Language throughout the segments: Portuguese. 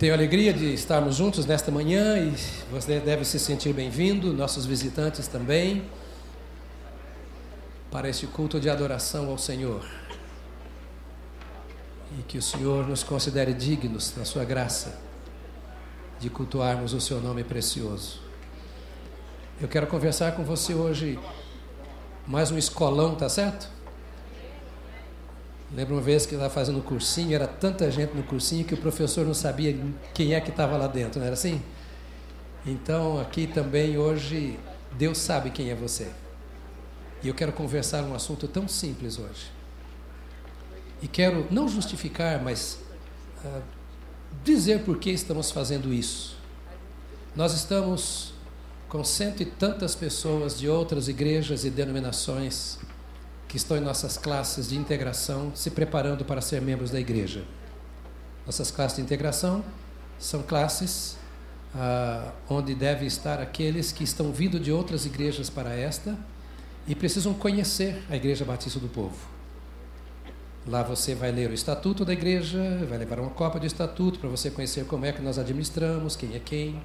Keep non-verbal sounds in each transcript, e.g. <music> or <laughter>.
Tenho alegria de estarmos juntos nesta manhã e você deve se sentir bem-vindo, nossos visitantes também, para este culto de adoração ao Senhor. E que o Senhor nos considere dignos da sua graça de cultuarmos o seu nome precioso. Eu quero conversar com você hoje mais um escolão, tá certo? Lembro uma vez que estava fazendo cursinho, era tanta gente no cursinho que o professor não sabia quem é que estava lá dentro, não era assim? Então, aqui também hoje, Deus sabe quem é você. E eu quero conversar um assunto tão simples hoje. E quero não justificar, mas uh, dizer por que estamos fazendo isso. Nós estamos com cento e tantas pessoas de outras igrejas e denominações que estão em nossas classes de integração se preparando para ser membros da igreja. Nossas classes de integração são classes ah, onde devem estar aqueles que estão vindo de outras igrejas para esta e precisam conhecer a Igreja Batista do Povo. Lá você vai ler o estatuto da igreja, vai levar uma cópia do estatuto para você conhecer como é que nós administramos, quem é quem.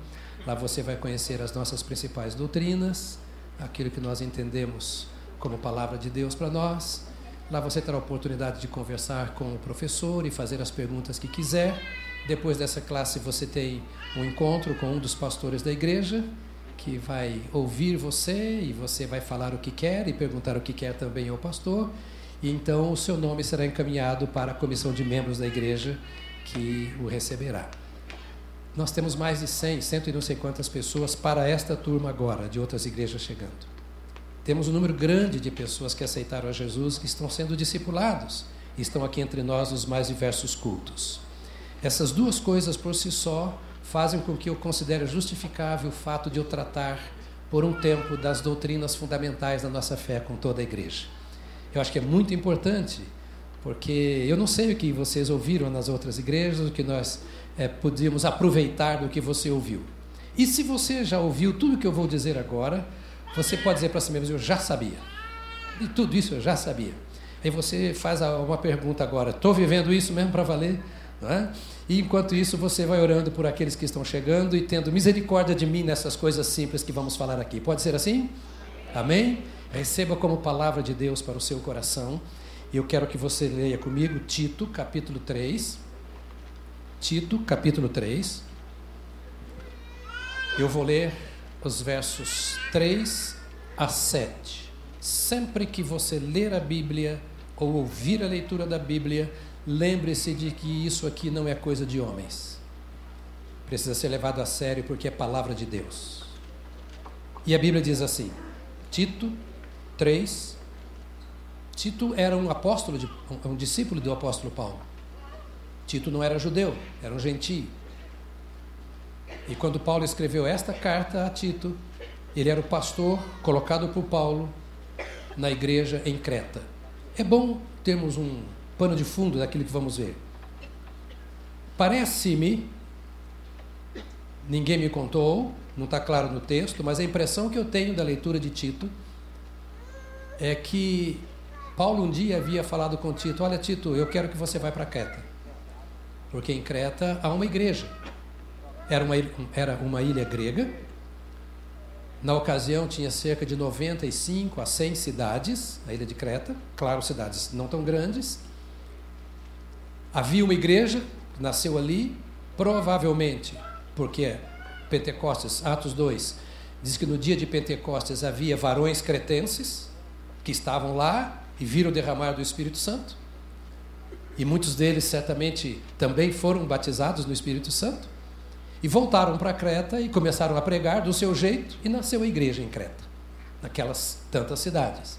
Lá você vai conhecer as nossas principais doutrinas, aquilo que nós entendemos como palavra de Deus para nós. Lá você terá a oportunidade de conversar com o professor e fazer as perguntas que quiser. Depois dessa classe, você tem um encontro com um dos pastores da igreja, que vai ouvir você e você vai falar o que quer e perguntar o que quer também ao pastor. E então o seu nome será encaminhado para a comissão de membros da igreja que o receberá. Nós temos mais de 100, cento e não sei quantas pessoas para esta turma agora, de outras igrejas chegando. Temos um número grande de pessoas que aceitaram a Jesus, que estão sendo discipulados e estão aqui entre nós nos mais diversos cultos. Essas duas coisas por si só fazem com que eu considere justificável o fato de eu tratar por um tempo das doutrinas fundamentais da nossa fé com toda a igreja. Eu acho que é muito importante, porque eu não sei o que vocês ouviram nas outras igrejas, o que nós é, podíamos aproveitar do que você ouviu. E se você já ouviu tudo o que eu vou dizer agora, você pode dizer para si mesmo, eu já sabia. E tudo isso eu já sabia. Aí você faz uma pergunta agora, estou vivendo isso mesmo para valer? É? E enquanto isso, você vai orando por aqueles que estão chegando e tendo misericórdia de mim nessas coisas simples que vamos falar aqui. Pode ser assim? Amém? Receba como palavra de Deus para o seu coração. E eu quero que você leia comigo Tito, capítulo 3. Tito, capítulo 3. Eu vou ler os versos 3 a 7. Sempre que você ler a Bíblia ou ouvir a leitura da Bíblia, lembre-se de que isso aqui não é coisa de homens. Precisa ser levado a sério porque é palavra de Deus. E a Bíblia diz assim: Tito 3. Tito era um apóstolo, de, um discípulo do apóstolo Paulo. Tito não era judeu, era um gentio. E quando Paulo escreveu esta carta a Tito, ele era o pastor colocado por Paulo na igreja em Creta. É bom termos um pano de fundo daquilo que vamos ver. Parece-me, ninguém me contou, não está claro no texto, mas a impressão que eu tenho da leitura de Tito é que Paulo um dia havia falado com Tito: Olha, Tito, eu quero que você vá para Creta, porque em Creta há uma igreja. Era uma, era uma ilha grega. Na ocasião tinha cerca de 95 a 100 cidades, a ilha de Creta, claro, cidades não tão grandes. Havia uma igreja que nasceu ali, provavelmente, porque Pentecostes, Atos 2, diz que no dia de Pentecostes havia varões cretenses que estavam lá e viram derramar do Espírito Santo. E muitos deles certamente também foram batizados no Espírito Santo. E voltaram para Creta e começaram a pregar do seu jeito, e nasceu a igreja em Creta, naquelas tantas cidades.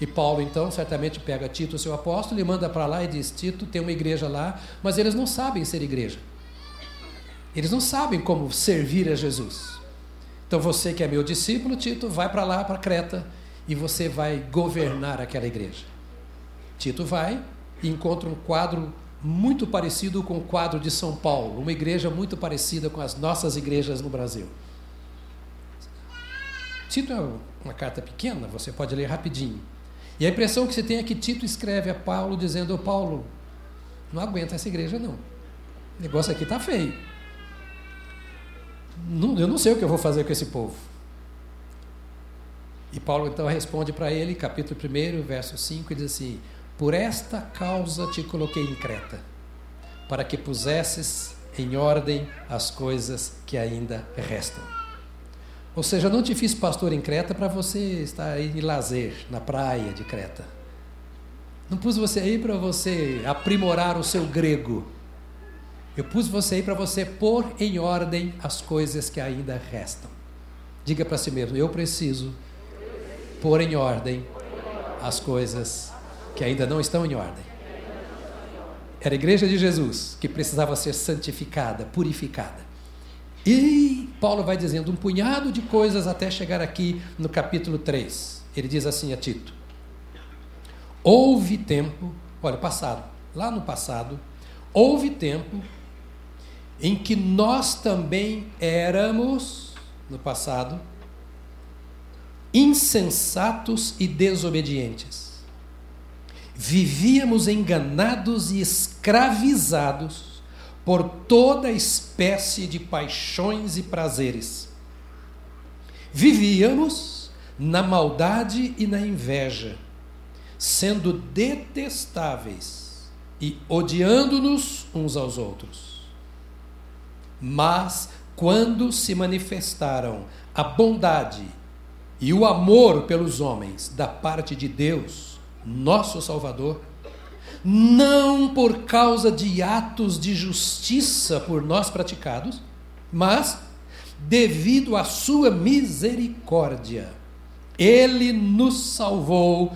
E Paulo, então, certamente pega Tito, seu apóstolo, e manda para lá e diz: Tito, tem uma igreja lá, mas eles não sabem ser igreja. Eles não sabem como servir a Jesus. Então você que é meu discípulo, Tito, vai para lá, para Creta, e você vai governar aquela igreja. Tito vai e encontra um quadro muito parecido com o quadro de São Paulo, uma igreja muito parecida com as nossas igrejas no Brasil. Tito é uma carta pequena, você pode ler rapidinho. E a impressão que você tem é que Tito escreve a Paulo dizendo: Paulo, não aguenta essa igreja não. O negócio aqui está feio. Não, eu não sei o que eu vou fazer com esse povo. E Paulo então responde para ele, capítulo 1, verso 5, e diz assim: Por esta causa te coloquei em Creta, para que pusesses em ordem as coisas que ainda restam. Ou seja, não te fiz pastor em Creta para você estar aí de lazer na praia de Creta. Não pus você aí para você aprimorar o seu grego. Eu pus você aí para você pôr em ordem as coisas que ainda restam. Diga para si mesmo: eu preciso pôr em ordem as coisas que ainda não estão em ordem. Era a igreja de Jesus que precisava ser santificada, purificada. E Paulo vai dizendo um punhado de coisas até chegar aqui no capítulo 3. Ele diz assim a Tito: Houve tempo, olha, passado, lá no passado, houve tempo em que nós também éramos, no passado, insensatos e desobedientes. Vivíamos enganados e escravizados por toda espécie de paixões e prazeres. Vivíamos na maldade e na inveja, sendo detestáveis e odiando-nos uns aos outros. Mas quando se manifestaram a bondade e o amor pelos homens da parte de Deus, nosso Salvador, não por causa de atos de justiça por nós praticados, mas devido à sua misericórdia. Ele nos salvou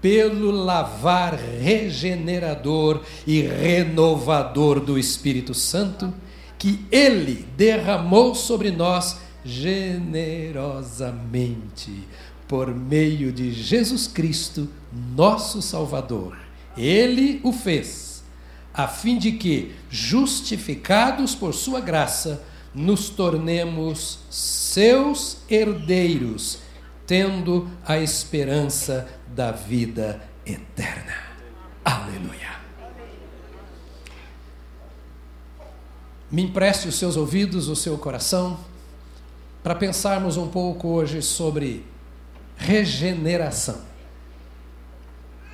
pelo lavar regenerador e renovador do Espírito Santo, que ele derramou sobre nós generosamente por meio de Jesus Cristo, nosso Salvador. Ele o fez, a fim de que, justificados por Sua graça, nos tornemos seus herdeiros, tendo a esperança da vida eterna. Aleluia. Me empreste os seus ouvidos, o seu coração para pensarmos um pouco hoje sobre regeneração.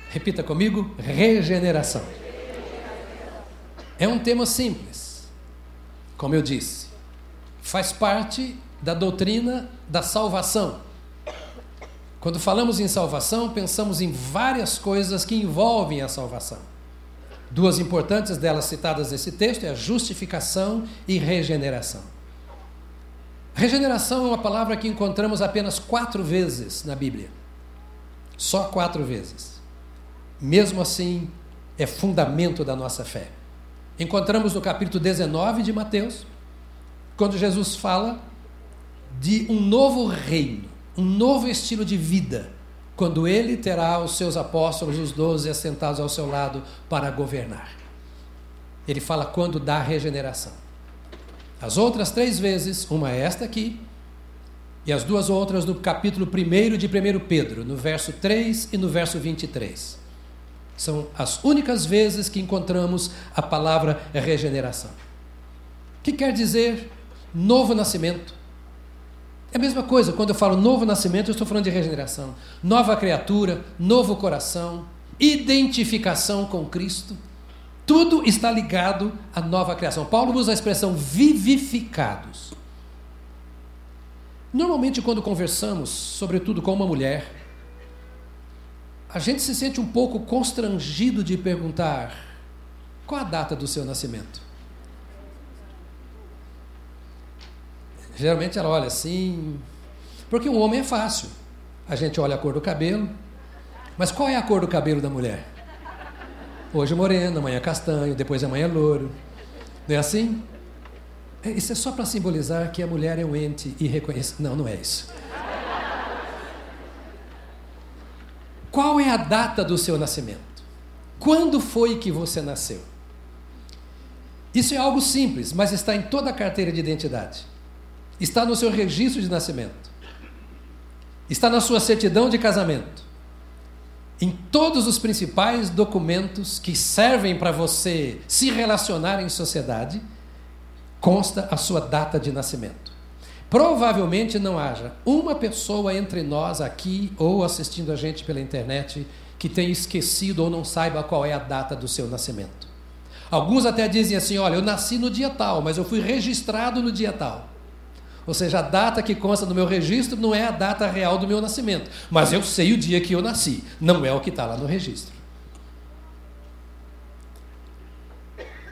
Repita comigo: regeneração. É um tema simples, como eu disse, faz parte da doutrina da salvação. Quando falamos em salvação, pensamos em várias coisas que envolvem a salvação. Duas importantes delas citadas nesse texto é a justificação e regeneração. Regeneração é uma palavra que encontramos apenas quatro vezes na Bíblia. Só quatro vezes. Mesmo assim, é fundamento da nossa fé. Encontramos no capítulo 19 de Mateus, quando Jesus fala de um novo reino, um novo estilo de vida, quando ele terá os seus apóstolos, os doze, assentados ao seu lado para governar. Ele fala quando dá regeneração. As outras três vezes, uma é esta aqui, e as duas outras no capítulo 1 de 1 Pedro, no verso 3 e no verso 23. São as únicas vezes que encontramos a palavra regeneração. O que quer dizer novo nascimento? É a mesma coisa, quando eu falo novo nascimento, eu estou falando de regeneração. Nova criatura, novo coração, identificação com Cristo. Tudo está ligado à nova criação. Paulo usa a expressão vivificados. Normalmente, quando conversamos, sobretudo com uma mulher, a gente se sente um pouco constrangido de perguntar qual a data do seu nascimento. Geralmente ela olha assim, porque um homem é fácil. A gente olha a cor do cabelo, mas qual é a cor do cabelo da mulher? Hoje é moreno, amanhã é castanho, depois amanhã é louro. Não é assim? Isso é só para simbolizar que a mulher é um ente irreconhecível. Não, não é isso. Qual é a data do seu nascimento? Quando foi que você nasceu? Isso é algo simples, mas está em toda a carteira de identidade. Está no seu registro de nascimento. Está na sua certidão de casamento. Em todos os principais documentos que servem para você se relacionar em sociedade, consta a sua data de nascimento. Provavelmente não haja uma pessoa entre nós aqui ou assistindo a gente pela internet que tenha esquecido ou não saiba qual é a data do seu nascimento. Alguns até dizem assim: olha, eu nasci no dia tal, mas eu fui registrado no dia tal. Ou seja, a data que consta no meu registro não é a data real do meu nascimento, mas eu sei o dia que eu nasci, não é o que está lá no registro.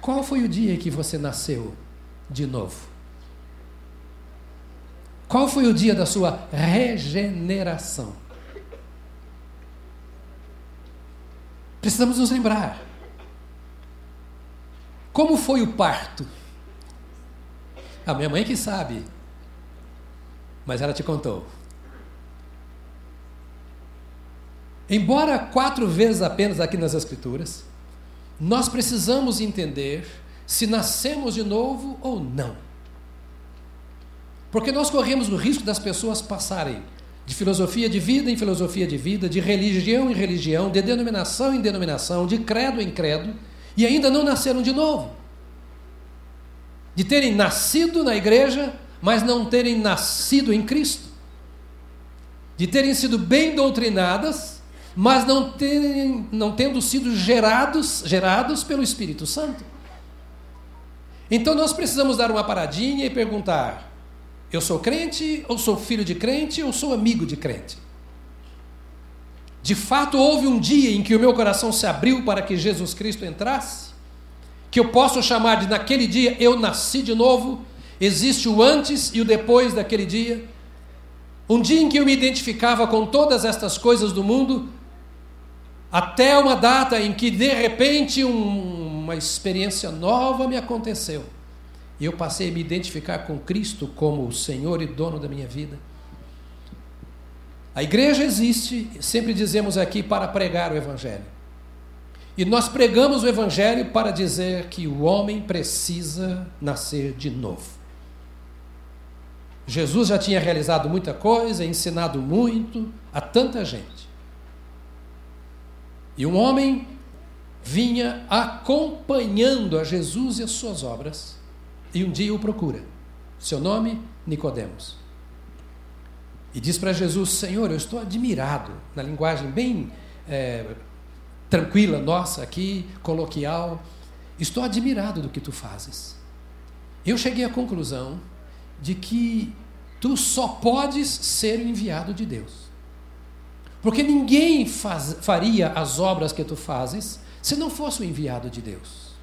Qual foi o dia que você nasceu de novo? Qual foi o dia da sua regeneração? Precisamos nos lembrar. Como foi o parto? A minha mãe que sabe mas ela te contou. Embora quatro vezes apenas aqui nas Escrituras, nós precisamos entender se nascemos de novo ou não. Porque nós corremos o risco das pessoas passarem de filosofia de vida em filosofia de vida, de religião em religião, de denominação em denominação, de credo em credo, e ainda não nasceram de novo. De terem nascido na igreja, mas não terem nascido em Cristo, de terem sido bem doutrinadas, mas não, terem, não tendo sido gerados, gerados pelo Espírito Santo. Então nós precisamos dar uma paradinha e perguntar: eu sou crente, ou sou filho de crente, ou sou amigo de crente? De fato, houve um dia em que o meu coração se abriu para que Jesus Cristo entrasse? Que eu posso chamar de naquele dia eu nasci de novo Existe o antes e o depois daquele dia. Um dia em que eu me identificava com todas estas coisas do mundo, até uma data em que de repente um, uma experiência nova me aconteceu. E eu passei a me identificar com Cristo como o Senhor e dono da minha vida. A igreja existe, sempre dizemos aqui, para pregar o Evangelho. E nós pregamos o Evangelho para dizer que o homem precisa nascer de novo. Jesus já tinha realizado muita coisa, ensinado muito a tanta gente. E um homem vinha acompanhando a Jesus e as suas obras, e um dia o procura. Seu nome, Nicodemos. E diz para Jesus: Senhor, eu estou admirado, na linguagem bem é, tranquila nossa aqui, coloquial, estou admirado do que tu fazes. Eu cheguei à conclusão de que tu só podes ser o enviado de Deus. Porque ninguém faz, faria as obras que tu fazes se não fosse o enviado de Deus.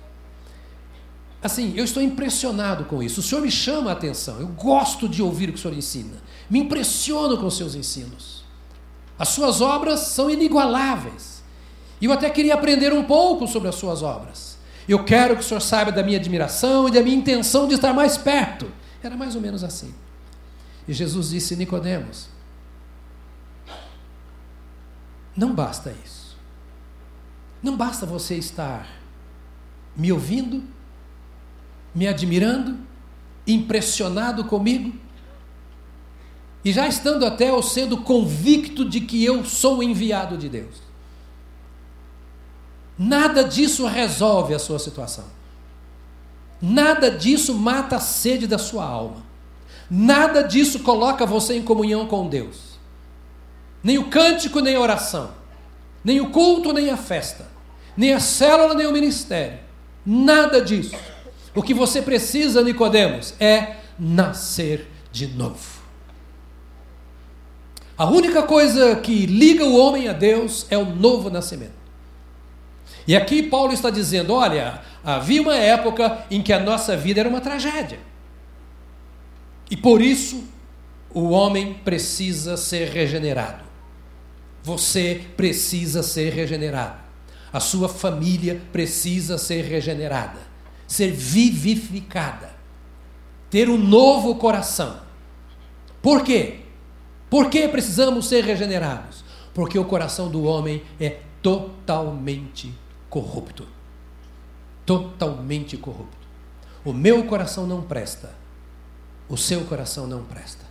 Assim, eu estou impressionado com isso. O Senhor me chama a atenção. Eu gosto de ouvir o que o Senhor ensina. Me impressiono com os seus ensinos. As suas obras são inigualáveis. E eu até queria aprender um pouco sobre as suas obras. Eu quero que o Senhor saiba da minha admiração e da minha intenção de estar mais perto. Era mais ou menos assim. E Jesus disse: Nicodemos, não basta isso. Não basta você estar me ouvindo, me admirando, impressionado comigo, e já estando até ou sendo convicto de que eu sou enviado de Deus. Nada disso resolve a sua situação. Nada disso mata a sede da sua alma. Nada disso coloca você em comunhão com Deus. Nem o cântico, nem a oração. Nem o culto, nem a festa. Nem a célula, nem o ministério. Nada disso. O que você precisa, Nicodemos, é nascer de novo. A única coisa que liga o homem a Deus é o novo nascimento. E aqui Paulo está dizendo: olha, havia uma época em que a nossa vida era uma tragédia. E por isso o homem precisa ser regenerado. Você precisa ser regenerado. A sua família precisa ser regenerada, ser vivificada, ter um novo coração. Por quê? Por que precisamos ser regenerados? Porque o coração do homem é totalmente corrupto. Totalmente corrupto. O meu coração não presta o seu coração não presta.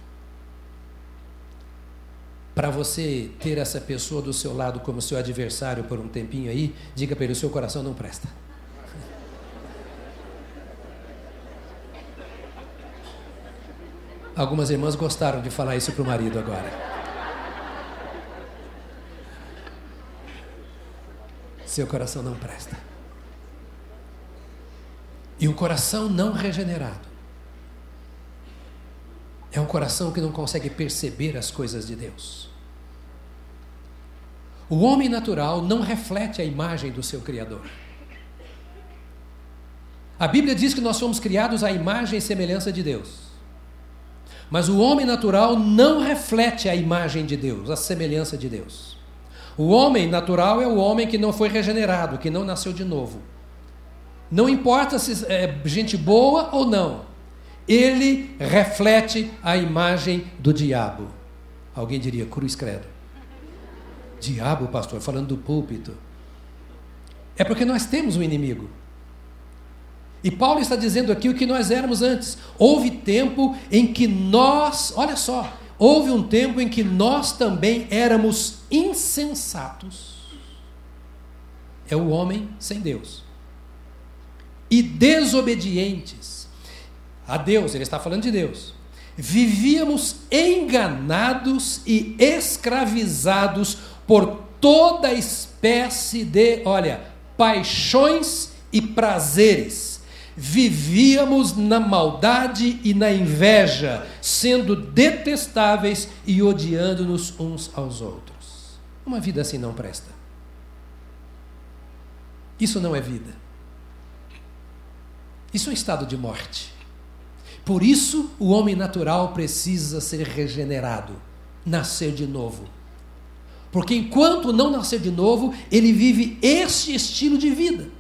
para você ter essa pessoa do seu lado como seu adversário por um tempinho aí, diga para ele: o seu coração não presta. <laughs> Algumas irmãs gostaram de falar isso para o marido agora. Seu coração não presta. E um coração não regenerado é um coração que não consegue perceber as coisas de Deus. O homem natural não reflete a imagem do seu Criador. A Bíblia diz que nós fomos criados à imagem e semelhança de Deus. Mas o homem natural não reflete a imagem de Deus, a semelhança de Deus. O homem natural é o homem que não foi regenerado, que não nasceu de novo. Não importa se é gente boa ou não, ele reflete a imagem do diabo. Alguém diria cruz credo. Diabo, pastor, falando do púlpito. É porque nós temos um inimigo. E Paulo está dizendo aqui o que nós éramos antes. Houve tempo em que nós, olha só, houve um tempo em que nós também éramos insensatos. É o homem sem Deus. E desobedientes a Deus, ele está falando de Deus. Vivíamos enganados e escravizados por toda espécie de, olha, paixões e prazeres vivíamos na maldade e na inveja, sendo detestáveis e odiando-nos uns aos outros. Uma vida assim não presta. Isso não é vida. Isso é um estado de morte. Por isso, o homem natural precisa ser regenerado, nascer de novo. Porque enquanto não nascer de novo, ele vive este estilo de vida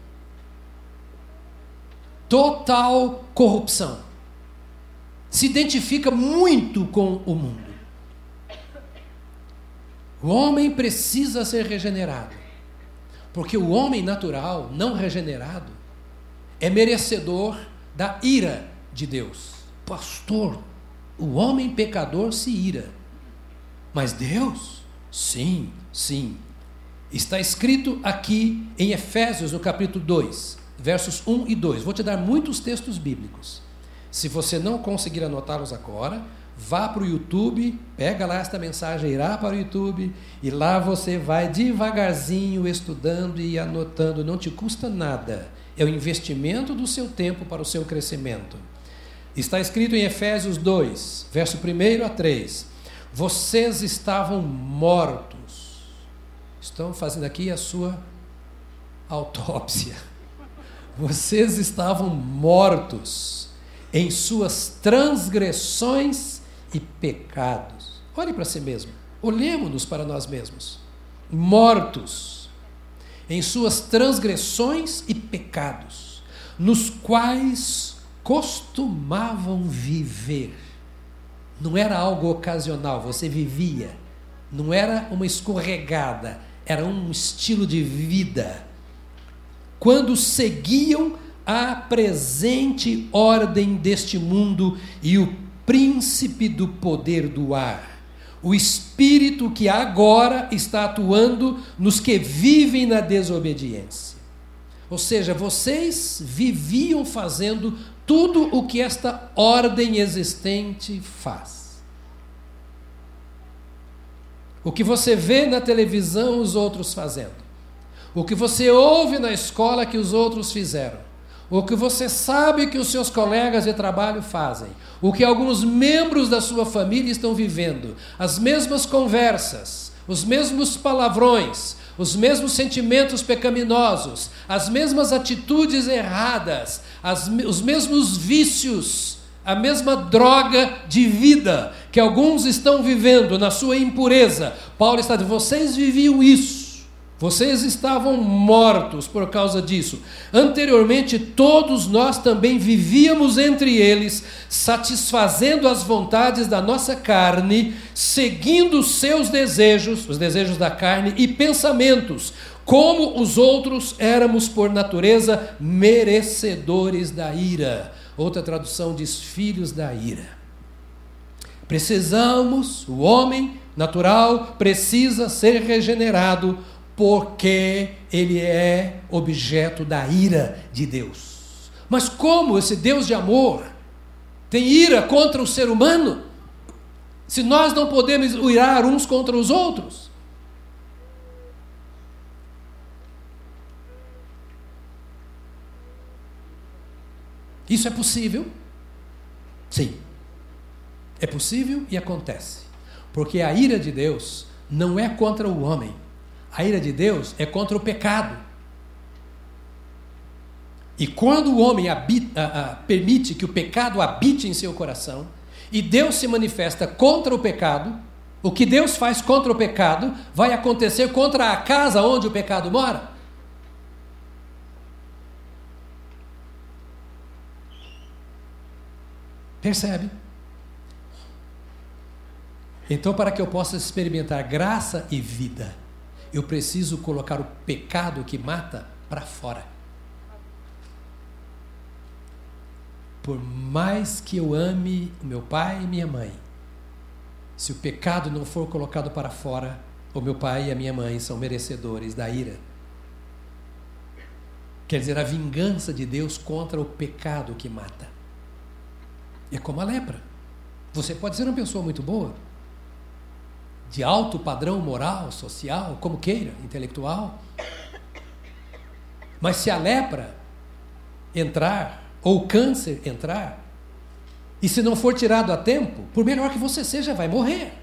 total corrupção. Se identifica muito com o mundo. O homem precisa ser regenerado. Porque o homem natural, não regenerado, é merecedor da ira de Deus. Pastor, o homem pecador se ira. Mas Deus? Sim, sim. Está escrito aqui em Efésios, no capítulo 2, versos 1 e 2. Vou te dar muitos textos bíblicos. Se você não conseguir anotá-los agora, vá para o YouTube, pega lá esta mensagem, irá para o YouTube, e lá você vai devagarzinho estudando e anotando, não te custa nada. É o investimento do seu tempo para o seu crescimento. Está escrito em Efésios 2, verso 1 a 3. Vocês estavam mortos. Estão fazendo aqui a sua autópsia <laughs> vocês estavam mortos em suas transgressões e pecados. Olhe para si mesmo. Olhemos-nos para nós mesmos. Mortos em suas transgressões e pecados, nos quais costumavam viver. Não era algo ocasional, você vivia. Não era uma escorregada, era um estilo de vida quando seguiam a presente ordem deste mundo e o príncipe do poder do ar, o espírito que agora está atuando nos que vivem na desobediência. Ou seja, vocês viviam fazendo tudo o que esta ordem existente faz. O que você vê na televisão os outros fazendo o que você ouve na escola que os outros fizeram, o que você sabe que os seus colegas de trabalho fazem, o que alguns membros da sua família estão vivendo, as mesmas conversas, os mesmos palavrões, os mesmos sentimentos pecaminosos, as mesmas atitudes erradas, as, os mesmos vícios, a mesma droga de vida que alguns estão vivendo na sua impureza. Paulo está dizendo: vocês viviam isso. Vocês estavam mortos por causa disso. Anteriormente, todos nós também vivíamos entre eles, satisfazendo as vontades da nossa carne, seguindo seus desejos, os desejos da carne e pensamentos. Como os outros éramos, por natureza, merecedores da ira. Outra tradução diz: filhos da ira. Precisamos, o homem natural precisa ser regenerado porque ele é objeto da ira de Deus. Mas como esse Deus de amor tem ira contra o ser humano? Se nós não podemos irar uns contra os outros? Isso é possível? Sim. É possível e acontece. Porque a ira de Deus não é contra o homem. A ira de Deus é contra o pecado. E quando o homem habita, permite que o pecado habite em seu coração, e Deus se manifesta contra o pecado, o que Deus faz contra o pecado vai acontecer contra a casa onde o pecado mora. Percebe? Então, para que eu possa experimentar graça e vida, eu preciso colocar o pecado que mata para fora. Por mais que eu ame o meu pai e minha mãe, se o pecado não for colocado para fora, o meu pai e a minha mãe são merecedores da ira. Quer dizer, a vingança de Deus contra o pecado que mata. É como a lepra. Você pode ser uma pessoa muito boa, de alto padrão moral, social, como queira, intelectual. Mas se a lepra entrar, ou o câncer entrar, e se não for tirado a tempo, por melhor que você seja, vai morrer.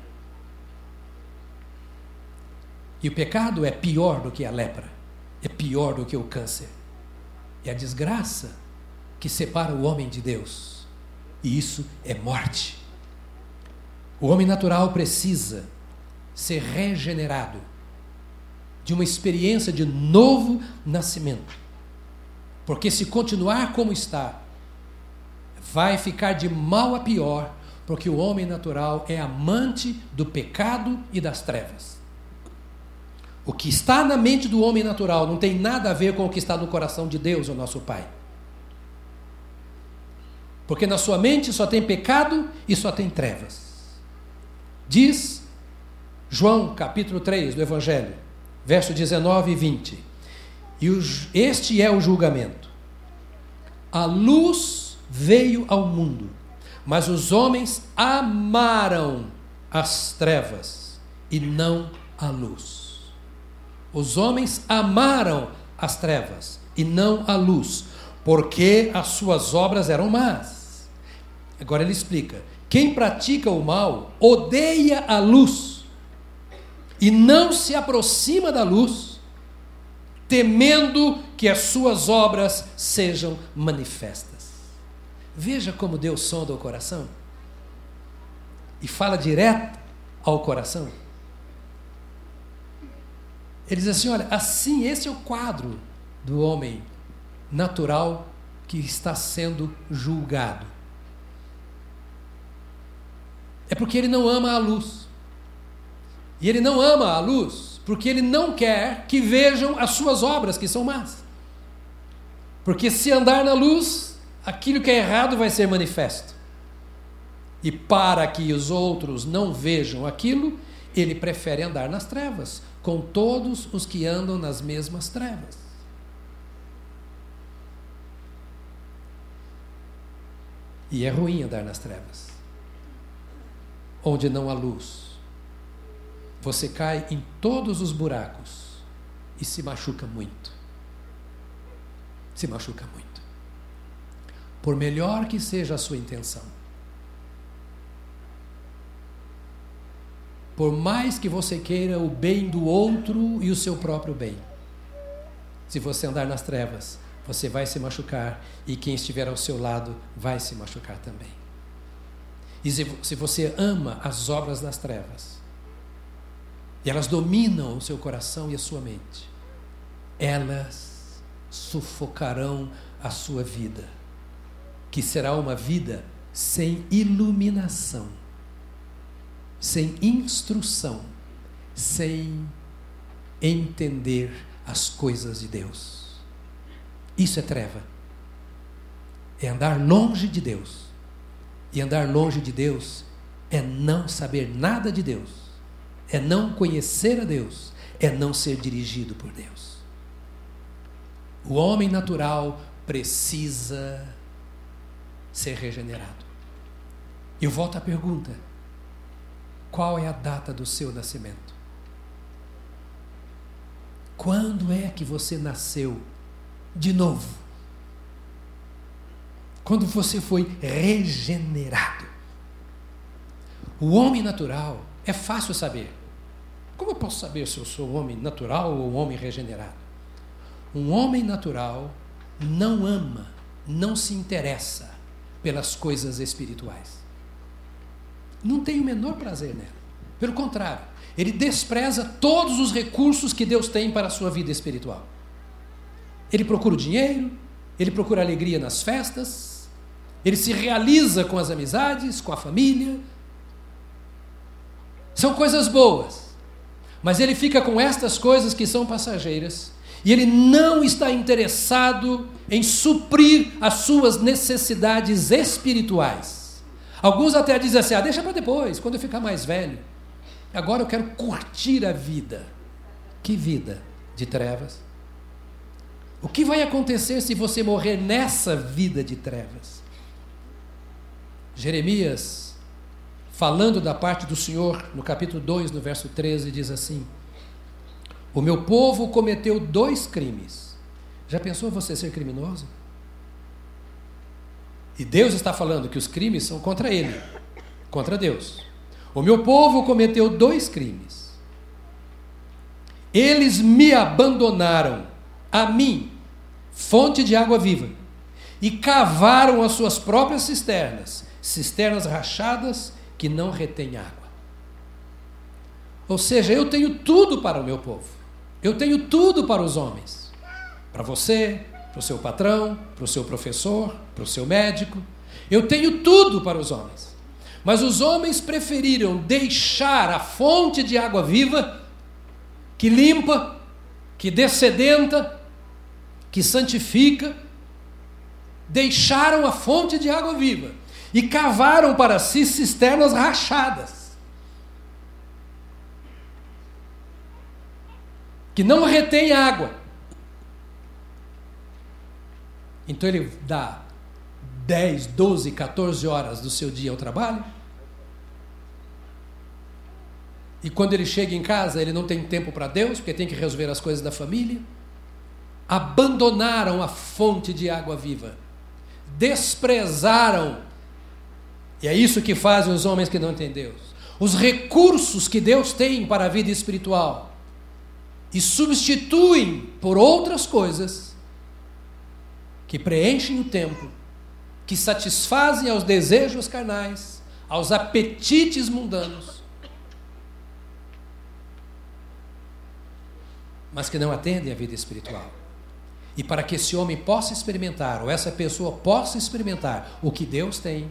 E o pecado é pior do que a lepra, é pior do que o câncer. É a desgraça que separa o homem de Deus. E isso é morte. O homem natural precisa ser regenerado, de uma experiência de novo nascimento. Porque se continuar como está, vai ficar de mal a pior, porque o homem natural é amante do pecado e das trevas. O que está na mente do homem natural não tem nada a ver com o que está no coração de Deus, o nosso Pai. Porque na sua mente só tem pecado e só tem trevas. Diz João capítulo 3 do Evangelho, verso 19 e 20. E este é o julgamento. A luz veio ao mundo, mas os homens amaram as trevas e não a luz. Os homens amaram as trevas e não a luz, porque as suas obras eram más. Agora ele explica: quem pratica o mal odeia a luz e não se aproxima da luz, temendo que as suas obras sejam manifestas. Veja como Deus sonda o coração e fala direto ao coração. Ele diz assim: olha, assim, esse é o quadro do homem natural que está sendo julgado. É porque ele não ama a luz. E ele não ama a luz, porque ele não quer que vejam as suas obras, que são más. Porque se andar na luz, aquilo que é errado vai ser manifesto. E para que os outros não vejam aquilo, ele prefere andar nas trevas, com todos os que andam nas mesmas trevas. E é ruim andar nas trevas, onde não há luz você cai em todos os buracos e se machuca muito. Se machuca muito. Por melhor que seja a sua intenção. Por mais que você queira o bem do outro e o seu próprio bem. Se você andar nas trevas, você vai se machucar e quem estiver ao seu lado vai se machucar também. E se você ama as obras das trevas, e elas dominam o seu coração e a sua mente, elas sufocarão a sua vida, que será uma vida sem iluminação, sem instrução, sem entender as coisas de Deus. Isso é treva. É andar longe de Deus. E andar longe de Deus é não saber nada de Deus, é não conhecer a Deus, é não ser dirigido por Deus. O homem natural precisa ser regenerado. Eu volto à pergunta: qual é a data do seu nascimento? Quando é que você nasceu de novo? Quando você foi regenerado. O homem natural é fácil saber. Como eu posso saber se eu sou um homem natural ou um homem regenerado? Um homem natural não ama, não se interessa pelas coisas espirituais. Não tem o menor prazer nela. Pelo contrário, ele despreza todos os recursos que Deus tem para a sua vida espiritual. Ele procura o dinheiro, ele procura alegria nas festas, ele se realiza com as amizades, com a família. São coisas boas, mas ele fica com estas coisas que são passageiras e ele não está interessado em suprir as suas necessidades espirituais. Alguns até dizem assim: ah, deixa para depois, quando eu ficar mais velho. Agora eu quero curtir a vida. Que vida de trevas? O que vai acontecer se você morrer nessa vida de trevas? Jeremias, falando da parte do Senhor, no capítulo 2, no verso 13, diz assim: O meu povo cometeu dois crimes. Já pensou você ser criminoso? E Deus está falando que os crimes são contra ele, contra Deus. O meu povo cometeu dois crimes. Eles me abandonaram, a mim, fonte de água viva, e cavaram as suas próprias cisternas, cisternas rachadas que não retêm água. Ou seja, eu tenho tudo para o meu povo, eu tenho tudo para os homens, para você, para o seu patrão, para o seu professor, para o seu médico, eu tenho tudo para os homens. Mas os homens preferiram deixar a fonte de água viva, que limpa, que descedenta, que santifica, deixaram a fonte de água viva e cavaram para si cisternas rachadas, que não retém água. Então ele dá 10, 12, 14 horas do seu dia ao trabalho, E quando ele chega em casa, ele não tem tempo para Deus, porque tem que resolver as coisas da família. Abandonaram a fonte de água viva. Desprezaram. E é isso que fazem os homens que não têm Deus. Os recursos que Deus tem para a vida espiritual. E substituem por outras coisas que preenchem o tempo, que satisfazem aos desejos carnais, aos apetites mundanos mas que não atendem à vida espiritual. E para que esse homem possa experimentar, ou essa pessoa possa experimentar o que Deus tem,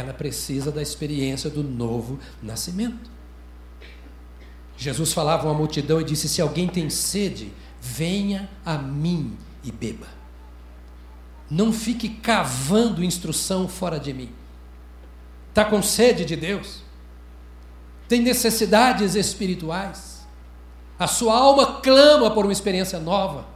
ela precisa da experiência do novo nascimento. Jesus falava a uma multidão e disse: Se alguém tem sede, venha a mim e beba. Não fique cavando instrução fora de mim. Está com sede de Deus? Tem necessidades espirituais? A sua alma clama por uma experiência nova.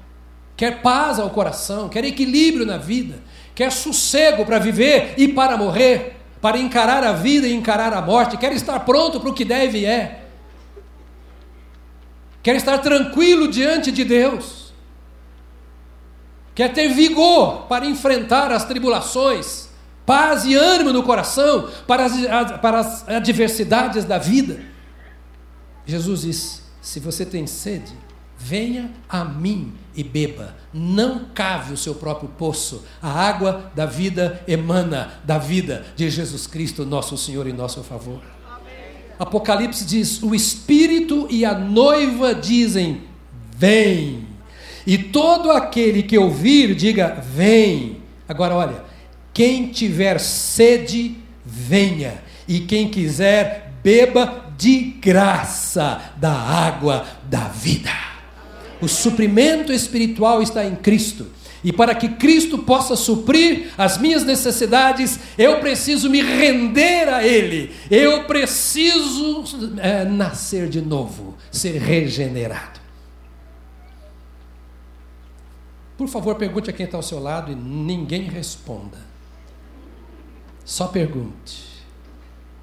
Quer paz ao coração, quer equilíbrio na vida, quer sossego para viver e para morrer, para encarar a vida e encarar a morte, quer estar pronto para o que deve e é. Quer estar tranquilo diante de Deus. Quer ter vigor para enfrentar as tribulações, paz e ânimo no coração para as, para as adversidades da vida. Jesus disse: se você tem sede, venha a mim e beba. Não cave o seu próprio poço. A água da vida emana da vida de Jesus Cristo, nosso Senhor e nosso favor. Apocalipse diz: o Espírito e a noiva dizem: Vem. E todo aquele que ouvir, diga: Vem. Agora, olha: quem tiver sede, venha. E quem quiser, beba de graça da água da vida. O suprimento espiritual está em Cristo. E para que Cristo possa suprir as minhas necessidades, eu preciso me render a Ele. Eu preciso é, nascer de novo, ser regenerado. Por favor, pergunte a quem está ao seu lado e ninguém responda. Só pergunte.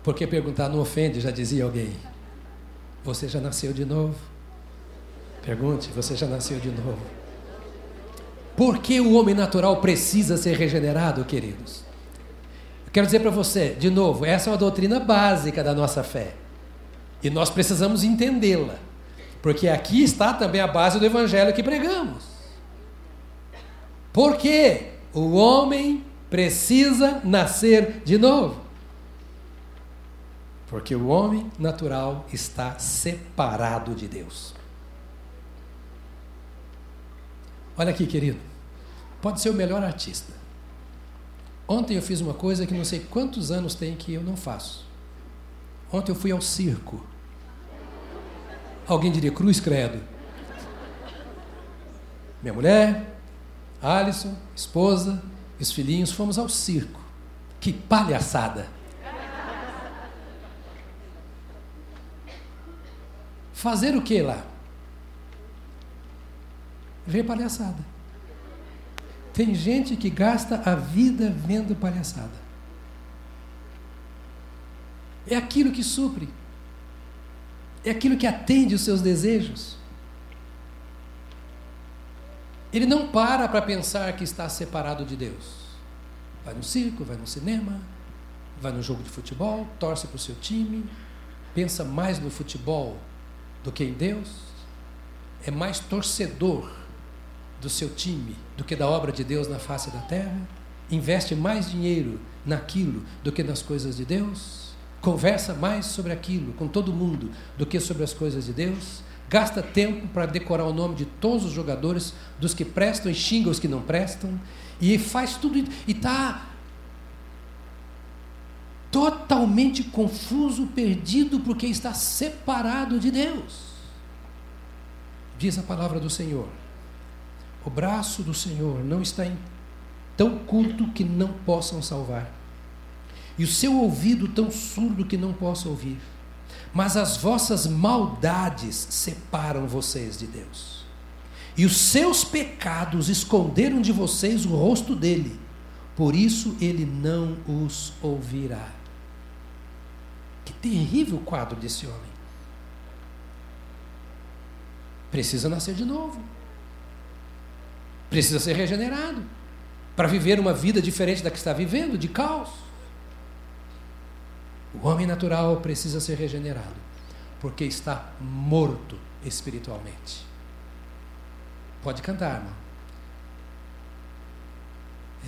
Porque perguntar não ofende, já dizia alguém. Você já nasceu de novo? Pergunte, você já nasceu de novo? Por que o homem natural precisa ser regenerado, queridos? Eu quero dizer para você, de novo, essa é uma doutrina básica da nossa fé. E nós precisamos entendê-la. Porque aqui está também a base do evangelho que pregamos. Por que o homem precisa nascer de novo? Porque o homem natural está separado de Deus. Olha aqui, querido. Pode ser o melhor artista. Ontem eu fiz uma coisa que não sei quantos anos tem que eu não faço. Ontem eu fui ao circo. Alguém diria cruz credo. Minha mulher, Alisson, esposa, os filhinhos, fomos ao circo. Que palhaçada! Fazer o que lá? Ver palhaçada. Tem gente que gasta a vida vendo palhaçada. É aquilo que supre. É aquilo que atende os seus desejos. Ele não para para pensar que está separado de Deus. Vai no circo, vai no cinema, vai no jogo de futebol, torce para o seu time, pensa mais no futebol do que em Deus, é mais torcedor do seu time do que da obra de Deus na face da terra, investe mais dinheiro naquilo do que nas coisas de Deus, conversa mais sobre aquilo com todo mundo do que sobre as coisas de Deus, gasta tempo para decorar o nome de todos os jogadores, dos que prestam e xinga os que não prestam, e faz tudo e está totalmente confuso, perdido, porque está separado de Deus. Diz a palavra do Senhor. O braço do Senhor não está tão curto que não possam salvar, e o seu ouvido tão surdo que não possa ouvir. Mas as vossas maldades separam vocês de Deus. E os seus pecados esconderam de vocês o rosto dele. Por isso ele não os ouvirá. Que terrível quadro desse homem. Precisa nascer de novo precisa ser regenerado para viver uma vida diferente da que está vivendo, de caos. O homem natural precisa ser regenerado, porque está morto espiritualmente. Pode cantar, irmão.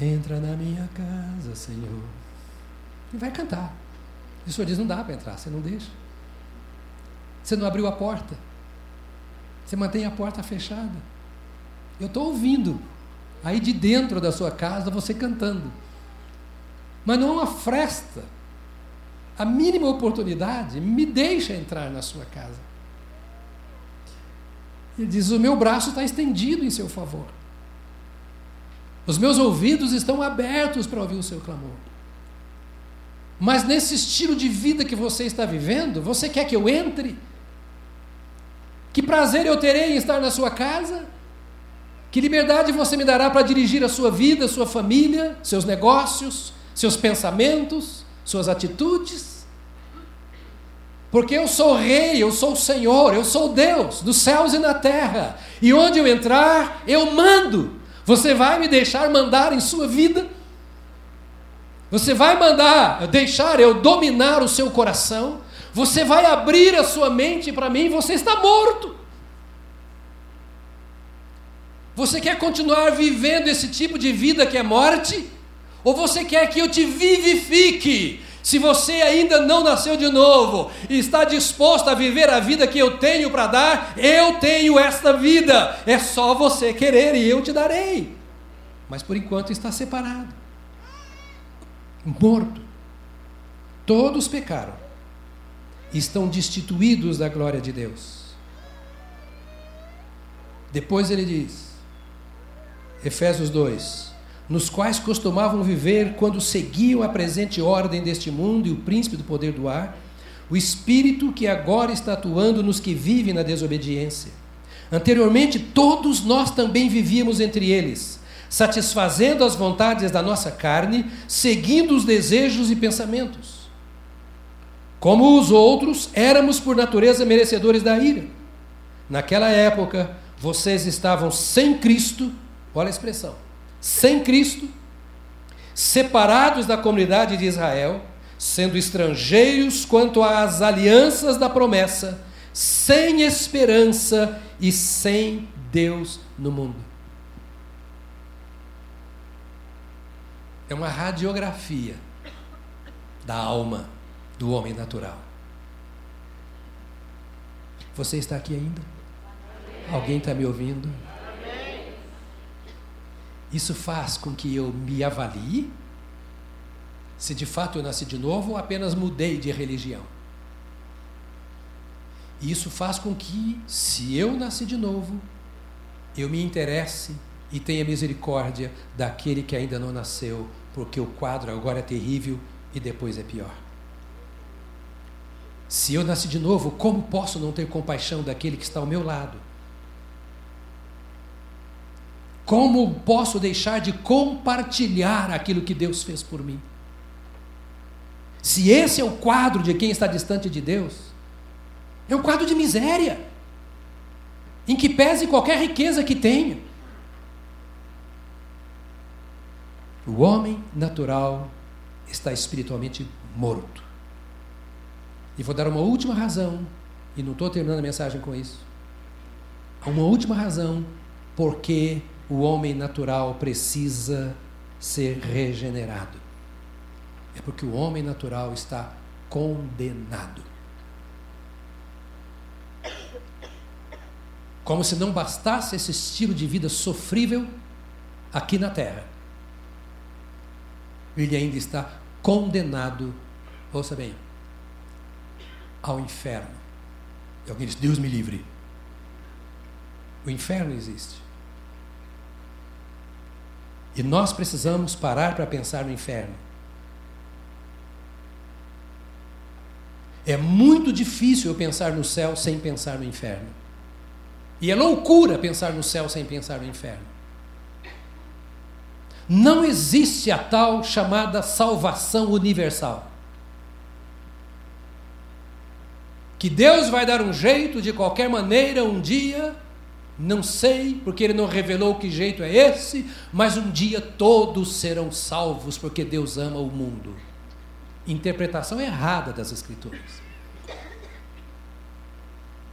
Entra na minha casa, Senhor. E vai cantar. E o Senhor diz: não dá para entrar, você não deixa. Você não abriu a porta. Você mantém a porta fechada. Eu estou ouvindo aí de dentro da sua casa você cantando. Mas não é uma fresta. A mínima oportunidade me deixa entrar na sua casa. Ele diz: O meu braço está estendido em seu favor. Os meus ouvidos estão abertos para ouvir o seu clamor. Mas nesse estilo de vida que você está vivendo, você quer que eu entre? Que prazer eu terei em estar na sua casa? Que liberdade você me dará para dirigir a sua vida, sua família, seus negócios, seus pensamentos, suas atitudes? Porque eu sou rei, eu sou o Senhor, eu sou Deus dos céus e na terra. E onde eu entrar, eu mando. Você vai me deixar mandar em sua vida? Você vai mandar, deixar eu dominar o seu coração? Você vai abrir a sua mente para mim? Você está morto. Você quer continuar vivendo esse tipo de vida que é morte? Ou você quer que eu te vivifique? Se você ainda não nasceu de novo e está disposto a viver a vida que eu tenho para dar, eu tenho esta vida. É só você querer e eu te darei. Mas por enquanto está separado, morto. Todos pecaram, estão destituídos da glória de Deus. Depois ele diz: Efésios 2. Nos quais costumavam viver quando seguiam a presente ordem deste mundo e o príncipe do poder do ar, o espírito que agora está atuando nos que vivem na desobediência. Anteriormente, todos nós também vivíamos entre eles, satisfazendo as vontades da nossa carne, seguindo os desejos e pensamentos. Como os outros, éramos por natureza merecedores da ira. Naquela época, vocês estavam sem Cristo, olha a expressão, sem Cristo, separados da comunidade de Israel, sendo estrangeiros quanto às alianças da promessa, sem esperança e sem Deus no mundo. É uma radiografia da alma do homem natural. Você está aqui ainda? Alguém está me ouvindo? Isso faz com que eu me avalie se de fato eu nasci de novo ou apenas mudei de religião. E isso faz com que, se eu nasci de novo, eu me interesse e tenha misericórdia daquele que ainda não nasceu, porque o quadro agora é terrível e depois é pior. Se eu nasci de novo, como posso não ter compaixão daquele que está ao meu lado? Como posso deixar de compartilhar aquilo que Deus fez por mim? Se esse é o quadro de quem está distante de Deus, é um quadro de miséria, em que pese qualquer riqueza que tenha. O homem natural está espiritualmente morto. E vou dar uma última razão, e não estou terminando a mensagem com isso. Uma última razão porque o homem natural precisa ser regenerado. É porque o homem natural está condenado. Como se não bastasse esse estilo de vida sofrível aqui na terra. Ele ainda está condenado, ouça bem, ao inferno. E alguém diz: Deus me livre. O inferno existe. E nós precisamos parar para pensar no inferno. É muito difícil eu pensar no céu sem pensar no inferno. E é loucura pensar no céu sem pensar no inferno. Não existe a tal chamada salvação universal. Que Deus vai dar um jeito de qualquer maneira um dia, não sei, porque Ele não revelou que jeito é esse, mas um dia todos serão salvos, porque Deus ama o mundo. Interpretação errada das Escrituras.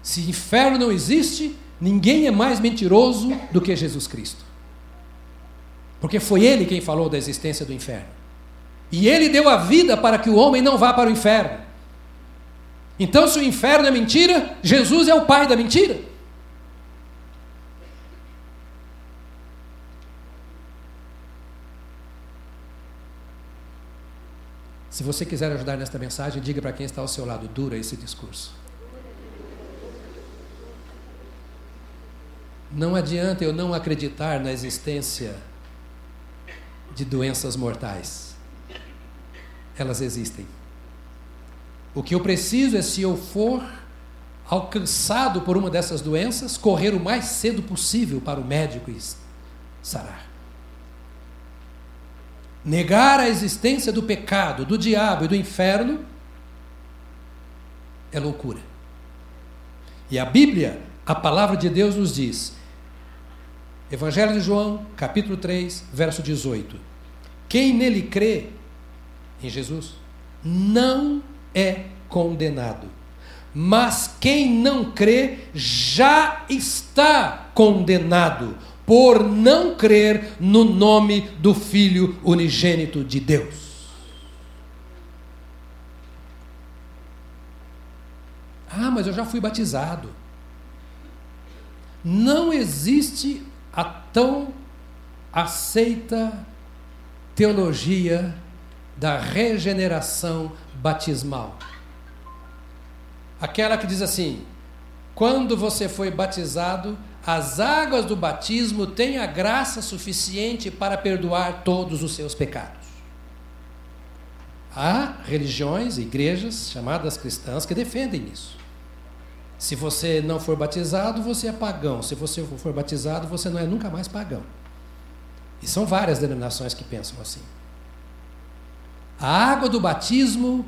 Se inferno não existe, ninguém é mais mentiroso do que Jesus Cristo. Porque foi Ele quem falou da existência do inferno. E Ele deu a vida para que o homem não vá para o inferno. Então, se o inferno é mentira, Jesus é o pai da mentira. Se você quiser ajudar nesta mensagem, diga para quem está ao seu lado: dura esse discurso. Não adianta eu não acreditar na existência de doenças mortais. Elas existem. O que eu preciso é, se eu for alcançado por uma dessas doenças, correr o mais cedo possível para o médico e sarar. Negar a existência do pecado, do diabo e do inferno é loucura. E a Bíblia, a palavra de Deus nos diz, Evangelho de João, capítulo 3, verso 18: Quem nele crê, em Jesus, não é condenado. Mas quem não crê já está condenado por não crer no nome do Filho unigênito de Deus. Ah, mas eu já fui batizado. Não existe a tão aceita teologia da regeneração batismal. Aquela que diz assim: quando você foi batizado, as águas do batismo têm a graça suficiente para perdoar todos os seus pecados. Há religiões, igrejas chamadas cristãs que defendem isso. Se você não for batizado, você é pagão. Se você for batizado, você não é nunca mais pagão. E são várias denominações que pensam assim. A água do batismo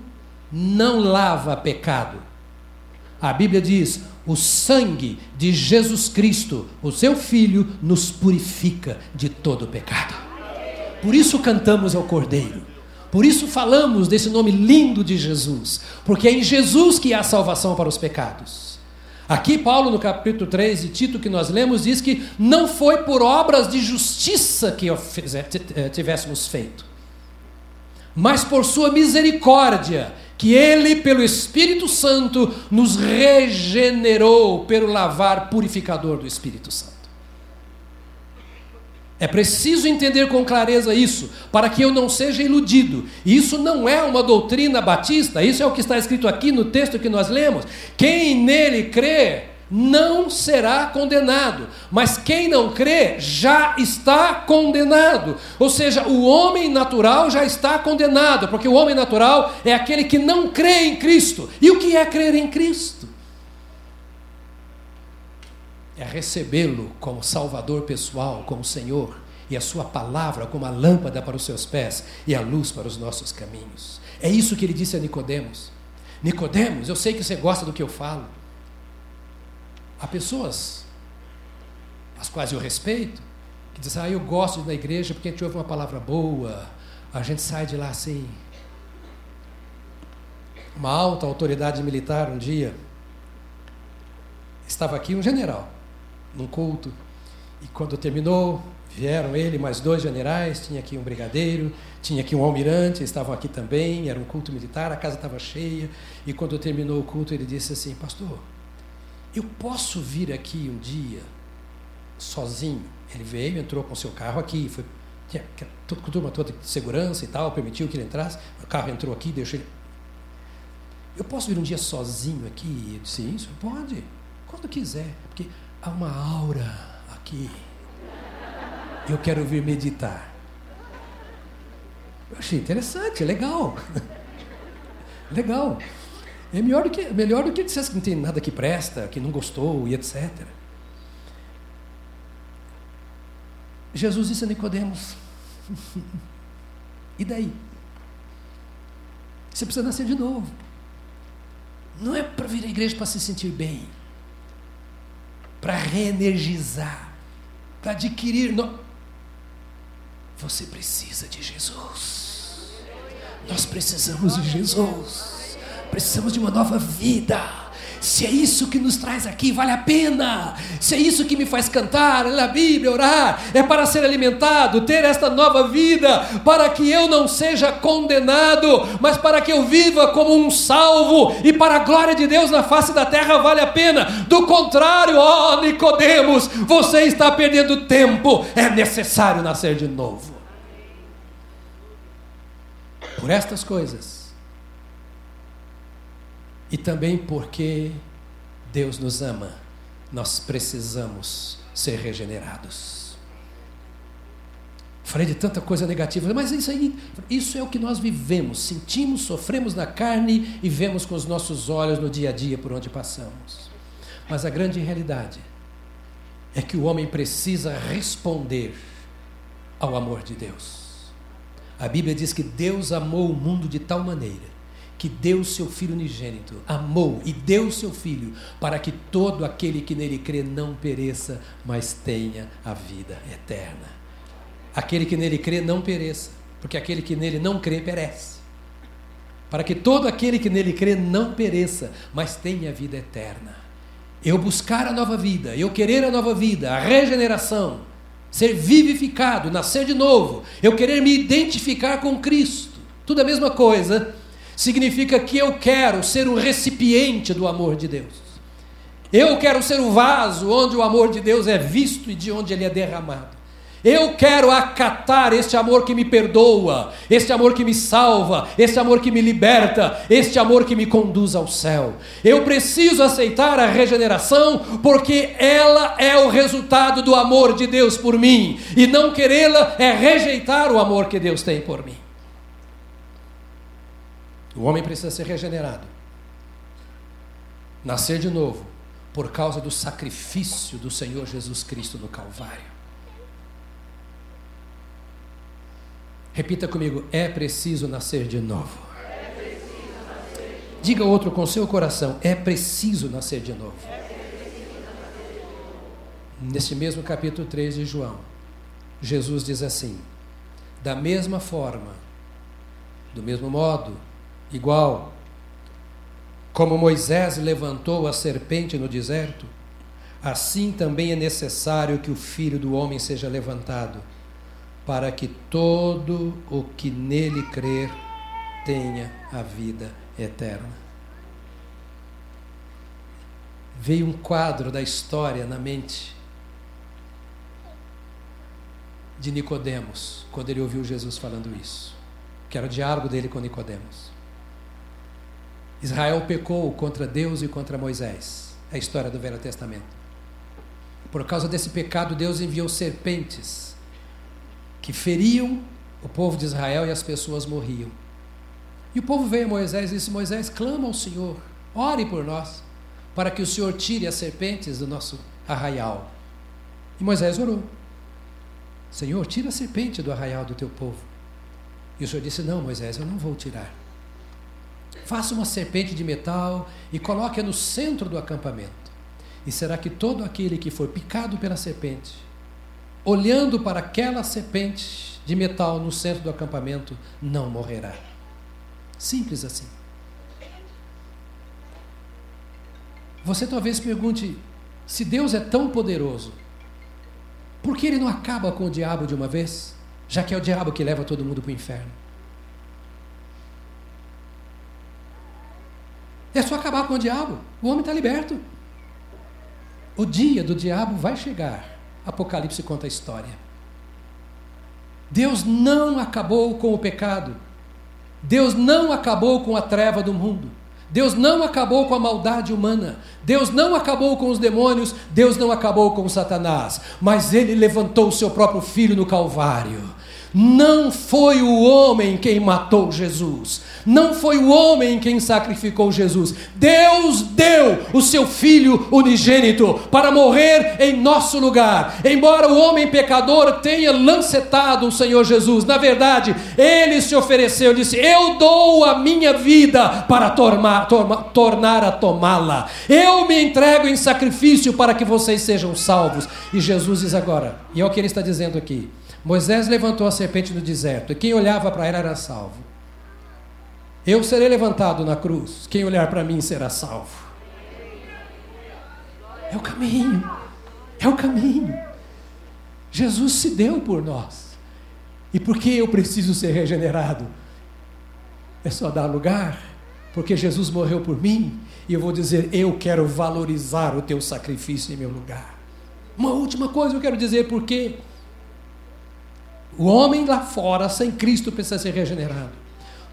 não lava pecado. A Bíblia diz: o sangue de Jesus Cristo, o seu Filho, nos purifica de todo pecado. Por isso cantamos ao Cordeiro. Por isso falamos desse nome lindo de Jesus, porque é em Jesus que há salvação para os pecados. Aqui, Paulo, no capítulo 3 de Tito, que nós lemos, diz que não foi por obras de justiça que tivéssemos feito, mas por sua misericórdia que Ele, pelo Espírito Santo, nos regenerou pelo lavar purificador do Espírito Santo. É preciso entender com clareza isso, para que eu não seja iludido. Isso não é uma doutrina batista, isso é o que está escrito aqui no texto que nós lemos. Quem nele crê, não será condenado. Mas quem não crê já está condenado. Ou seja, o homem natural já está condenado, porque o homem natural é aquele que não crê em Cristo. E o que é crer em Cristo? É recebê-lo como Salvador pessoal, como Senhor, e a Sua palavra como a lâmpada para os seus pés e a luz para os nossos caminhos. É isso que ele disse a Nicodemos. Nicodemos, eu sei que você gosta do que eu falo. Há pessoas, as quais eu respeito, que dizem, ah, eu gosto na igreja porque a gente ouve uma palavra boa, a gente sai de lá assim. Uma alta autoridade militar um dia, estava aqui um general, num culto, e quando terminou, vieram ele mais dois generais, tinha aqui um brigadeiro, tinha aqui um almirante, estavam aqui também, era um culto militar, a casa estava cheia, e quando terminou o culto ele disse assim, pastor, eu posso vir aqui um dia sozinho? Ele veio, entrou com seu carro aqui, foi tinha turma toda de segurança e tal, permitiu que ele entrasse. O carro entrou aqui, deixou ele. Eu posso vir um dia sozinho aqui? Eu disse, isso? Pode, quando quiser, porque há uma aura aqui. Eu quero vir meditar. Eu achei interessante, legal. <laughs> legal. É melhor do que, melhor do que dizer que não tem nada que presta, que não gostou e etc. Jesus disse a Nicodemos: <laughs> E daí? Você precisa nascer de novo. Não é para vir à igreja para se sentir bem, para reenergizar, para adquirir. Não. Você precisa de Jesus. Nós precisamos de Jesus. Precisamos de uma nova vida. Se é isso que nos traz aqui, vale a pena. Se é isso que me faz cantar, ler a Bíblia, orar, é para ser alimentado, ter esta nova vida, para que eu não seja condenado, mas para que eu viva como um salvo e para a glória de Deus na face da terra vale a pena. Do contrário, ó Nicodemos, você está perdendo tempo. É necessário nascer de novo. Por estas coisas e também porque Deus nos ama, nós precisamos ser regenerados. Falei de tanta coisa negativa, mas isso aí, isso é o que nós vivemos, sentimos, sofremos na carne e vemos com os nossos olhos no dia a dia por onde passamos. Mas a grande realidade é que o homem precisa responder ao amor de Deus. A Bíblia diz que Deus amou o mundo de tal maneira que deu seu Filho unigênito, amou e deu seu Filho, para que todo aquele que nele crê não pereça, mas tenha a vida eterna. Aquele que nele crê não pereça, porque aquele que nele não crê perece. Para que todo aquele que nele crê não pereça, mas tenha a vida eterna. Eu buscar a nova vida, eu querer a nova vida, a regeneração, ser vivificado, nascer de novo, eu querer me identificar com Cristo, tudo a mesma coisa significa que eu quero ser um recipiente do amor de Deus. Eu quero ser o vaso onde o amor de Deus é visto e de onde ele é derramado. Eu quero acatar este amor que me perdoa, este amor que me salva, este amor que me liberta, este amor que me conduz ao céu. Eu preciso aceitar a regeneração porque ela é o resultado do amor de Deus por mim, e não querê-la é rejeitar o amor que Deus tem por mim. O homem precisa ser regenerado, nascer de novo, por causa do sacrifício do Senhor Jesus Cristo no Calvário. Repita comigo: é preciso nascer de novo. Diga outro com seu coração: é preciso nascer de novo. Neste mesmo capítulo 3 de João, Jesus diz assim: da mesma forma, do mesmo modo, igual, como Moisés levantou a serpente no deserto, assim também é necessário que o filho do homem seja levantado para que todo o que nele crer tenha a vida eterna. Veio um quadro da história na mente de Nicodemos, quando ele ouviu Jesus falando isso, que era o diálogo dele com Nicodemos. Israel pecou contra Deus e contra Moisés. É a história do Velho Testamento. Por causa desse pecado, Deus enviou serpentes que feriam o povo de Israel e as pessoas morriam. E o povo veio a Moisés e disse: Moisés, clama ao Senhor, ore por nós, para que o Senhor tire as serpentes do nosso arraial. E Moisés orou: Senhor, tira a serpente do arraial do teu povo. E o Senhor disse: Não, Moisés, eu não vou tirar. Faça uma serpente de metal e coloque-a no centro do acampamento. E será que todo aquele que for picado pela serpente olhando para aquela serpente de metal no centro do acampamento, não morrerá. Simples assim. Você talvez pergunte: se Deus é tão poderoso, por que ele não acaba com o diabo de uma vez? Já que é o diabo que leva todo mundo para o inferno. É só acabar com o diabo. O homem está liberto. O dia do diabo vai chegar Apocalipse conta a história. Deus não acabou com o pecado. Deus não acabou com a treva do mundo. Deus não acabou com a maldade humana. Deus não acabou com os demônios. Deus não acabou com Satanás. Mas ele levantou o seu próprio filho no Calvário. Não foi o homem quem matou Jesus. Não foi o homem quem sacrificou Jesus. Deus deu o seu Filho unigênito para morrer em nosso lugar. Embora o homem pecador tenha lancetado o Senhor Jesus, na verdade, ele se ofereceu, disse: Eu dou a minha vida para tornar, tornar a tomá-la. Eu me entrego em sacrifício para que vocês sejam salvos. E Jesus diz agora, e é o que ele está dizendo aqui: Moisés levantou a serpente no deserto, e quem olhava para ela era salvo. Eu serei levantado na cruz, quem olhar para mim será salvo. É o caminho, é o caminho. Jesus se deu por nós. E por que eu preciso ser regenerado? É só dar lugar, porque Jesus morreu por mim, e eu vou dizer: eu quero valorizar o teu sacrifício em meu lugar. Uma última coisa eu quero dizer, porque o homem lá fora, sem Cristo, precisa ser regenerado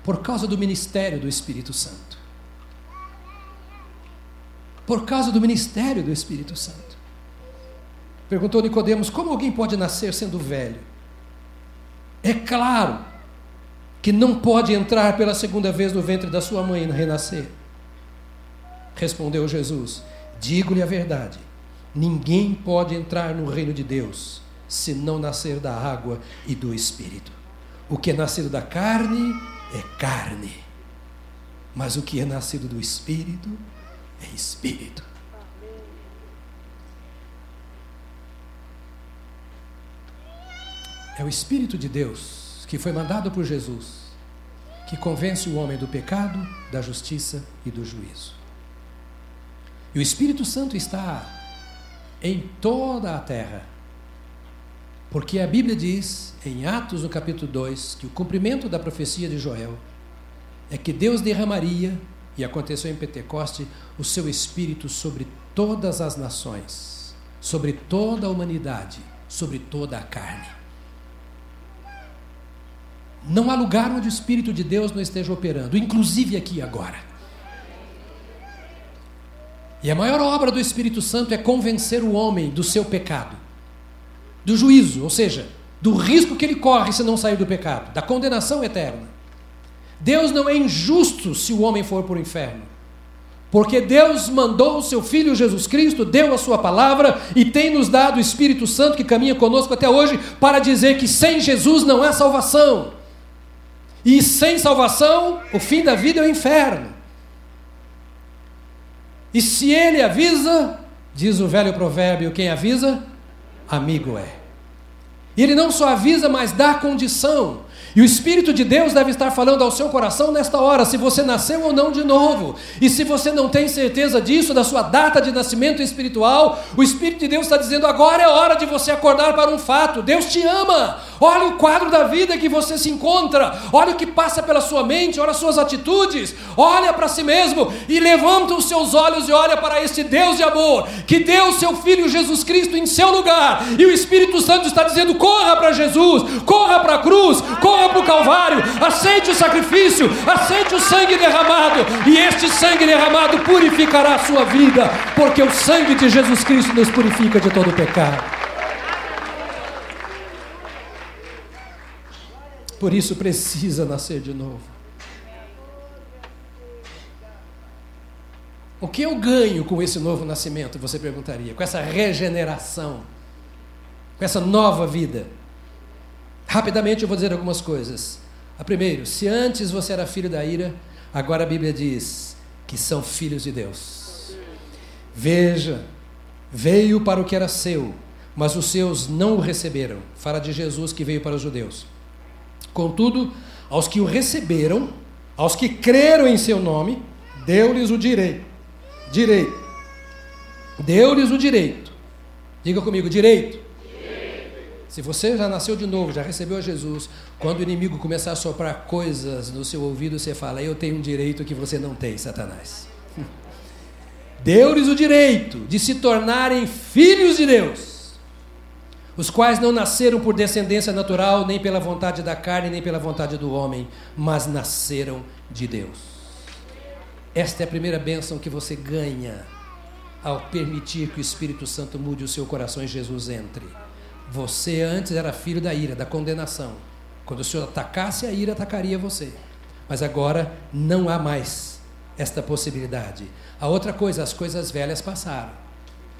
por causa do ministério do Espírito Santo. Por causa do ministério do Espírito Santo. Perguntou Nicodemos: como alguém pode nascer sendo velho? É claro que não pode entrar pela segunda vez no ventre da sua mãe e renascer. Respondeu Jesus: Digo-lhe a verdade. Ninguém pode entrar no reino de Deus se não nascer da água e do espírito. O que é nascido da carne é carne, mas o que é nascido do Espírito é Espírito. É o Espírito de Deus que foi mandado por Jesus que convence o homem do pecado, da justiça e do juízo. E o Espírito Santo está em toda a terra porque a Bíblia diz, em Atos, no capítulo 2, que o cumprimento da profecia de Joel é que Deus derramaria, e aconteceu em Pentecoste, o seu espírito sobre todas as nações, sobre toda a humanidade, sobre toda a carne. Não há lugar onde o Espírito de Deus não esteja operando, inclusive aqui agora. E a maior obra do Espírito Santo é convencer o homem do seu pecado, do juízo, ou seja, do risco que ele corre se não sair do pecado, da condenação eterna. Deus não é injusto se o homem for para o inferno. Porque Deus mandou o seu Filho Jesus Cristo, deu a sua palavra e tem nos dado o Espírito Santo que caminha conosco até hoje para dizer que sem Jesus não há salvação. E sem salvação, o fim da vida é o inferno. E se ele avisa, diz o velho provérbio: quem avisa, amigo é. E ele não só avisa, mas dá condição. E o Espírito de Deus deve estar falando ao seu coração nesta hora, se você nasceu ou não de novo. E se você não tem certeza disso, da sua data de nascimento espiritual, o Espírito de Deus está dizendo: agora é hora de você acordar para um fato. Deus te ama. Olha o quadro da vida que você se encontra. Olha o que passa pela sua mente, olha as suas atitudes. Olha para si mesmo e levanta os seus olhos e olha para este Deus de amor que deu o seu filho Jesus Cristo em seu lugar. E o Espírito Santo está dizendo: corra para Jesus, corra para a cruz, corra para o Calvário, aceite o sacrifício, aceite o sangue derramado, e este sangue derramado purificará a sua vida, porque o sangue de Jesus Cristo nos purifica de todo pecado. Por isso precisa nascer de novo. O que eu ganho com esse novo nascimento? Você perguntaria, com essa regeneração, com essa nova vida. Rapidamente eu vou dizer algumas coisas. A primeiro, se antes você era filho da ira, agora a Bíblia diz que são filhos de Deus. Veja, veio para o que era seu, mas os seus não o receberam. Fala de Jesus que veio para os judeus. Contudo, aos que o receberam, aos que creram em seu nome, deu-lhes o direito. Direito. Deu-lhes o direito. Diga comigo, direito se você já nasceu de novo, já recebeu a Jesus, quando o inimigo começar a soprar coisas no seu ouvido, você fala: Eu tenho um direito que você não tem, Satanás. <laughs> Deu-lhes o direito de se tornarem filhos de Deus, os quais não nasceram por descendência natural, nem pela vontade da carne, nem pela vontade do homem, mas nasceram de Deus. Esta é a primeira bênção que você ganha ao permitir que o Espírito Santo mude o seu coração e Jesus entre. Você antes era filho da ira, da condenação. Quando o Senhor atacasse a ira, atacaria você. Mas agora não há mais esta possibilidade. A outra coisa, as coisas velhas passaram.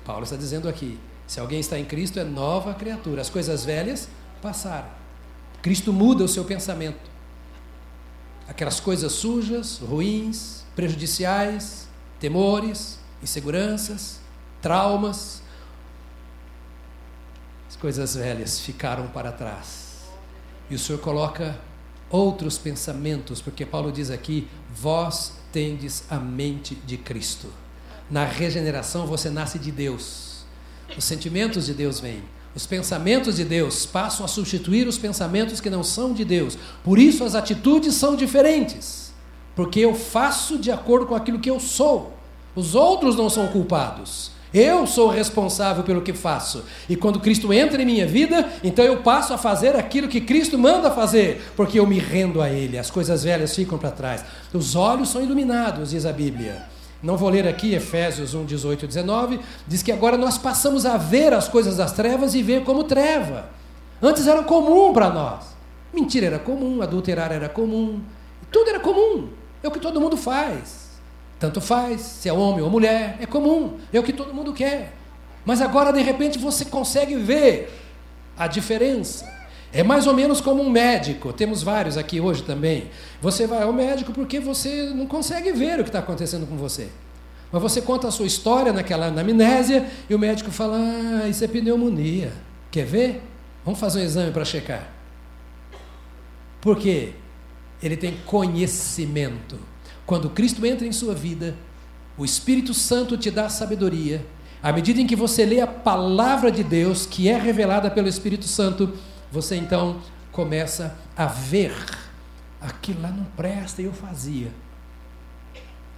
Paulo está dizendo aqui: se alguém está em Cristo, é nova criatura. As coisas velhas passaram. Cristo muda o seu pensamento. Aquelas coisas sujas, ruins, prejudiciais, temores, inseguranças, traumas, as coisas velhas ficaram para trás. E o Senhor coloca outros pensamentos, porque Paulo diz aqui: vós tendes a mente de Cristo. Na regeneração você nasce de Deus. Os sentimentos de Deus vêm. Os pensamentos de Deus passam a substituir os pensamentos que não são de Deus. Por isso as atitudes são diferentes. Porque eu faço de acordo com aquilo que eu sou. Os outros não são culpados. Eu sou responsável pelo que faço. E quando Cristo entra em minha vida, então eu passo a fazer aquilo que Cristo manda fazer, porque eu me rendo a Ele. As coisas velhas ficam para trás. Os olhos são iluminados, diz a Bíblia. Não vou ler aqui Efésios 1, 18 e 19. Diz que agora nós passamos a ver as coisas das trevas e ver como treva. Antes era comum para nós. Mentira era comum, adulterar era comum. Tudo era comum. É o que todo mundo faz. Tanto faz, se é homem ou mulher, é comum, é o que todo mundo quer. Mas agora, de repente, você consegue ver a diferença. É mais ou menos como um médico, temos vários aqui hoje também. Você vai ao médico porque você não consegue ver o que está acontecendo com você. Mas você conta a sua história naquela anamnésia e o médico fala: Ah, isso é pneumonia. Quer ver? Vamos fazer um exame para checar. Por quê? Ele tem conhecimento. Quando Cristo entra em sua vida, o Espírito Santo te dá sabedoria. À medida em que você lê a palavra de Deus, que é revelada pelo Espírito Santo, você então começa a ver aquilo lá não presta e eu fazia.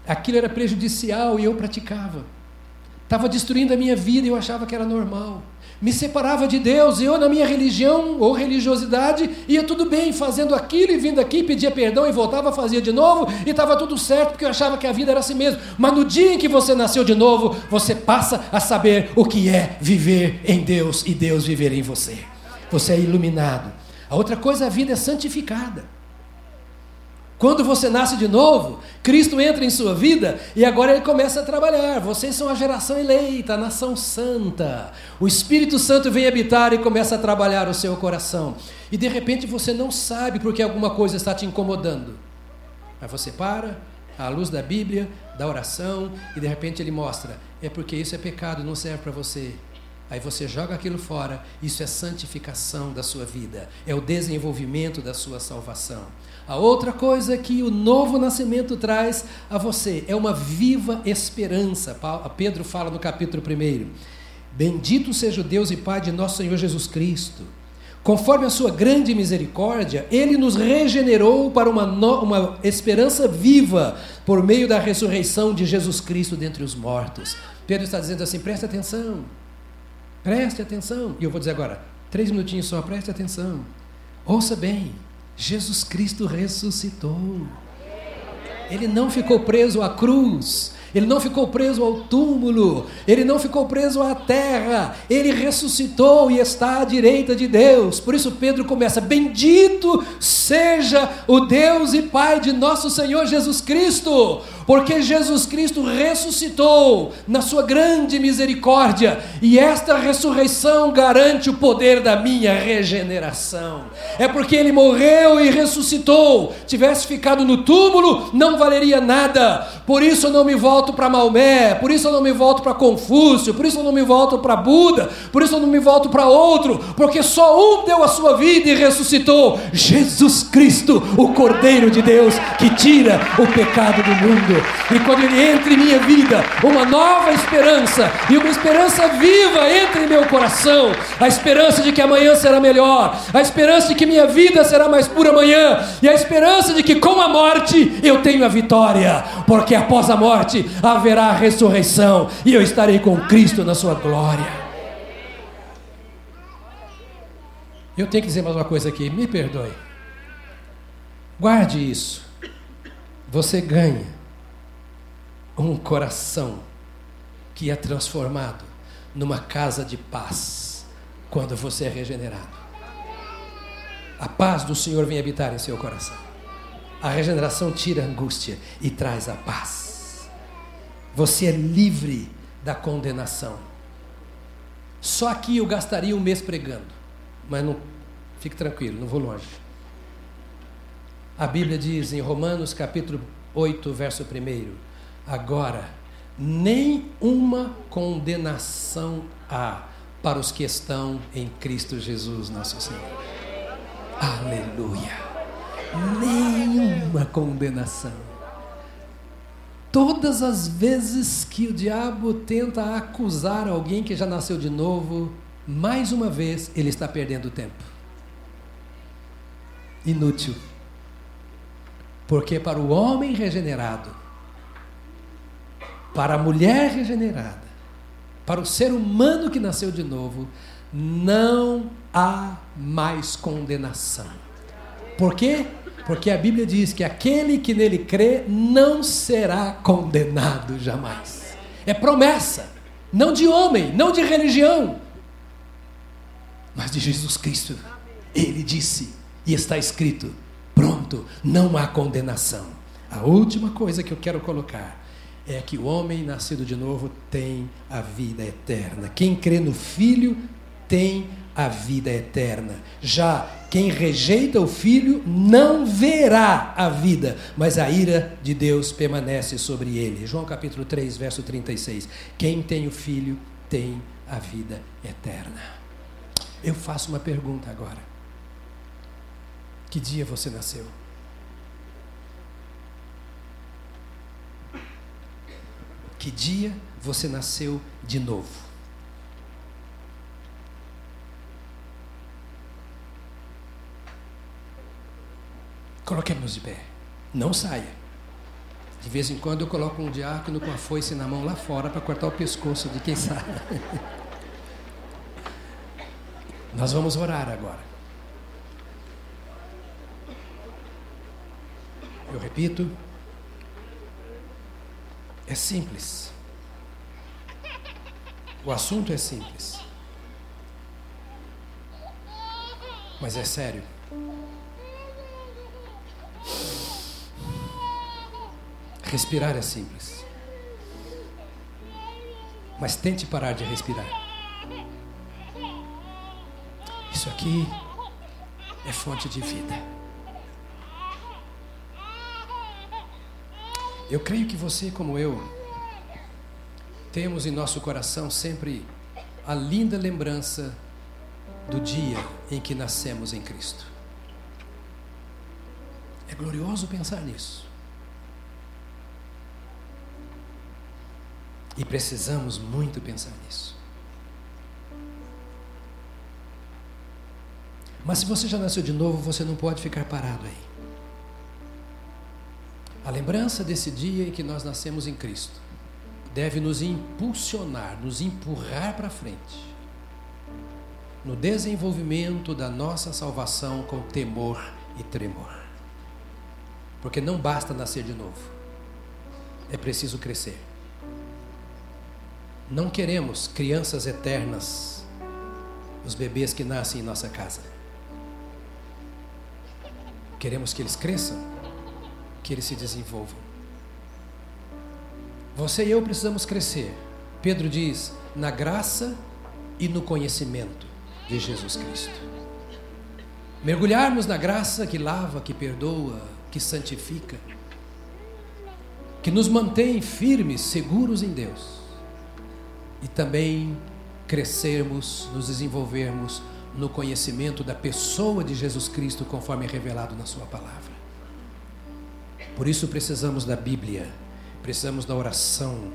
Aquilo era prejudicial e eu praticava. Estava destruindo a minha vida e eu achava que era normal. Me separava de Deus, e eu, na minha religião ou religiosidade, ia tudo bem, fazendo aquilo e vindo aqui, pedia perdão e voltava, fazia de novo, e estava tudo certo, porque eu achava que a vida era assim mesmo. Mas no dia em que você nasceu de novo, você passa a saber o que é viver em Deus e Deus viver em você. Você é iluminado. A outra coisa, a vida é santificada. Quando você nasce de novo, Cristo entra em sua vida e agora ele começa a trabalhar. Vocês são a geração eleita, a nação santa. O Espírito Santo vem habitar e começa a trabalhar o seu coração. E de repente você não sabe porque alguma coisa está te incomodando. Mas você para, à luz da Bíblia, da oração, e de repente ele mostra: é porque isso é pecado, não serve para você. Aí você joga aquilo fora, isso é santificação da sua vida, é o desenvolvimento da sua salvação. A outra coisa que o novo nascimento traz a você é uma viva esperança. Pedro fala no capítulo 1. Bendito seja o Deus e Pai de nosso Senhor Jesus Cristo. Conforme a sua grande misericórdia, ele nos regenerou para uma, no, uma esperança viva por meio da ressurreição de Jesus Cristo dentre os mortos. Pedro está dizendo assim: preste atenção, preste atenção. E eu vou dizer agora, três minutinhos só, preste atenção. Ouça bem. Jesus Cristo ressuscitou. Ele não ficou preso à cruz, ele não ficou preso ao túmulo, ele não ficou preso à terra, ele ressuscitou e está à direita de Deus. Por isso Pedro começa: Bendito seja o Deus e Pai de nosso Senhor Jesus Cristo, porque Jesus Cristo ressuscitou na sua grande misericórdia, e esta ressurreição garante o poder da minha regeneração. É porque ele morreu e ressuscitou. Tivesse ficado no túmulo, não valeria nada. Por isso eu não me volto para Maomé, por isso eu não me volto para Confúcio, por isso eu não me volto para Buda, por isso eu não me volto para outro, porque só um deu a sua vida e ressuscitou: Jesus Cristo, o Cordeiro de Deus que tira o pecado do mundo. E quando Ele entra em minha vida, uma nova esperança, e uma esperança viva entra em meu coração, a esperança de que amanhã será melhor, a esperança de que minha vida será mais pura amanhã, e a esperança de que com a morte eu tenho a vitória, porque após a morte haverá ressurreição, e eu estarei com Cristo na sua glória. Eu tenho que dizer mais uma coisa aqui, me perdoe. Guarde isso. Você ganha um coração que é transformado numa casa de paz quando você é regenerado. A paz do Senhor vem habitar em seu coração. A regeneração tira a angústia e traz a paz. Você é livre da condenação. Só aqui eu gastaria um mês pregando, mas não fique tranquilo, não vou longe. A Bíblia diz em Romanos capítulo 8, verso 1: Agora, nem uma condenação há para os que estão em Cristo Jesus, nosso Senhor. Aleluia! Nenhuma condenação. Todas as vezes que o diabo tenta acusar alguém que já nasceu de novo, mais uma vez ele está perdendo tempo. Inútil. Porque para o homem regenerado, para a mulher regenerada, para o ser humano que nasceu de novo, não há mais condenação. Por quê? Porque a Bíblia diz que aquele que nele crê não será condenado jamais. É promessa, não de homem, não de religião, mas de Jesus Cristo. Ele disse, e está escrito: pronto, não há condenação. A última coisa que eu quero colocar é que o homem nascido de novo tem a vida eterna. Quem crê no Filho tem a vida eterna. Já quem rejeita o Filho não verá a vida, mas a ira de Deus permanece sobre ele. João capítulo 3, verso 36. Quem tem o Filho tem a vida eterna. Eu faço uma pergunta agora. Que dia você nasceu? Que dia você nasceu de novo? Coloquemos de pé. Não saia. De vez em quando eu coloco um diácono com a foice na mão lá fora para cortar o pescoço de quem sabe. <laughs> Nós vamos orar agora. Eu repito, é simples. O assunto é simples. Mas é sério. Respirar é simples. Mas tente parar de respirar. Isso aqui é fonte de vida. Eu creio que você, como eu, temos em nosso coração sempre a linda lembrança do dia em que nascemos em Cristo. É glorioso pensar nisso. E precisamos muito pensar nisso. Mas se você já nasceu de novo, você não pode ficar parado aí. A lembrança desse dia em que nós nascemos em Cristo deve nos impulsionar, nos empurrar para frente no desenvolvimento da nossa salvação com temor e tremor. Porque não basta nascer de novo, é preciso crescer. Não queremos crianças eternas, os bebês que nascem em nossa casa. Queremos que eles cresçam, que eles se desenvolvam. Você e eu precisamos crescer. Pedro diz: na graça e no conhecimento de Jesus Cristo. Mergulharmos na graça que lava, que perdoa, que santifica, que nos mantém firmes, seguros em Deus e também crescermos, nos desenvolvermos no conhecimento da pessoa de Jesus Cristo, conforme é revelado na Sua palavra. Por isso precisamos da Bíblia, precisamos da oração,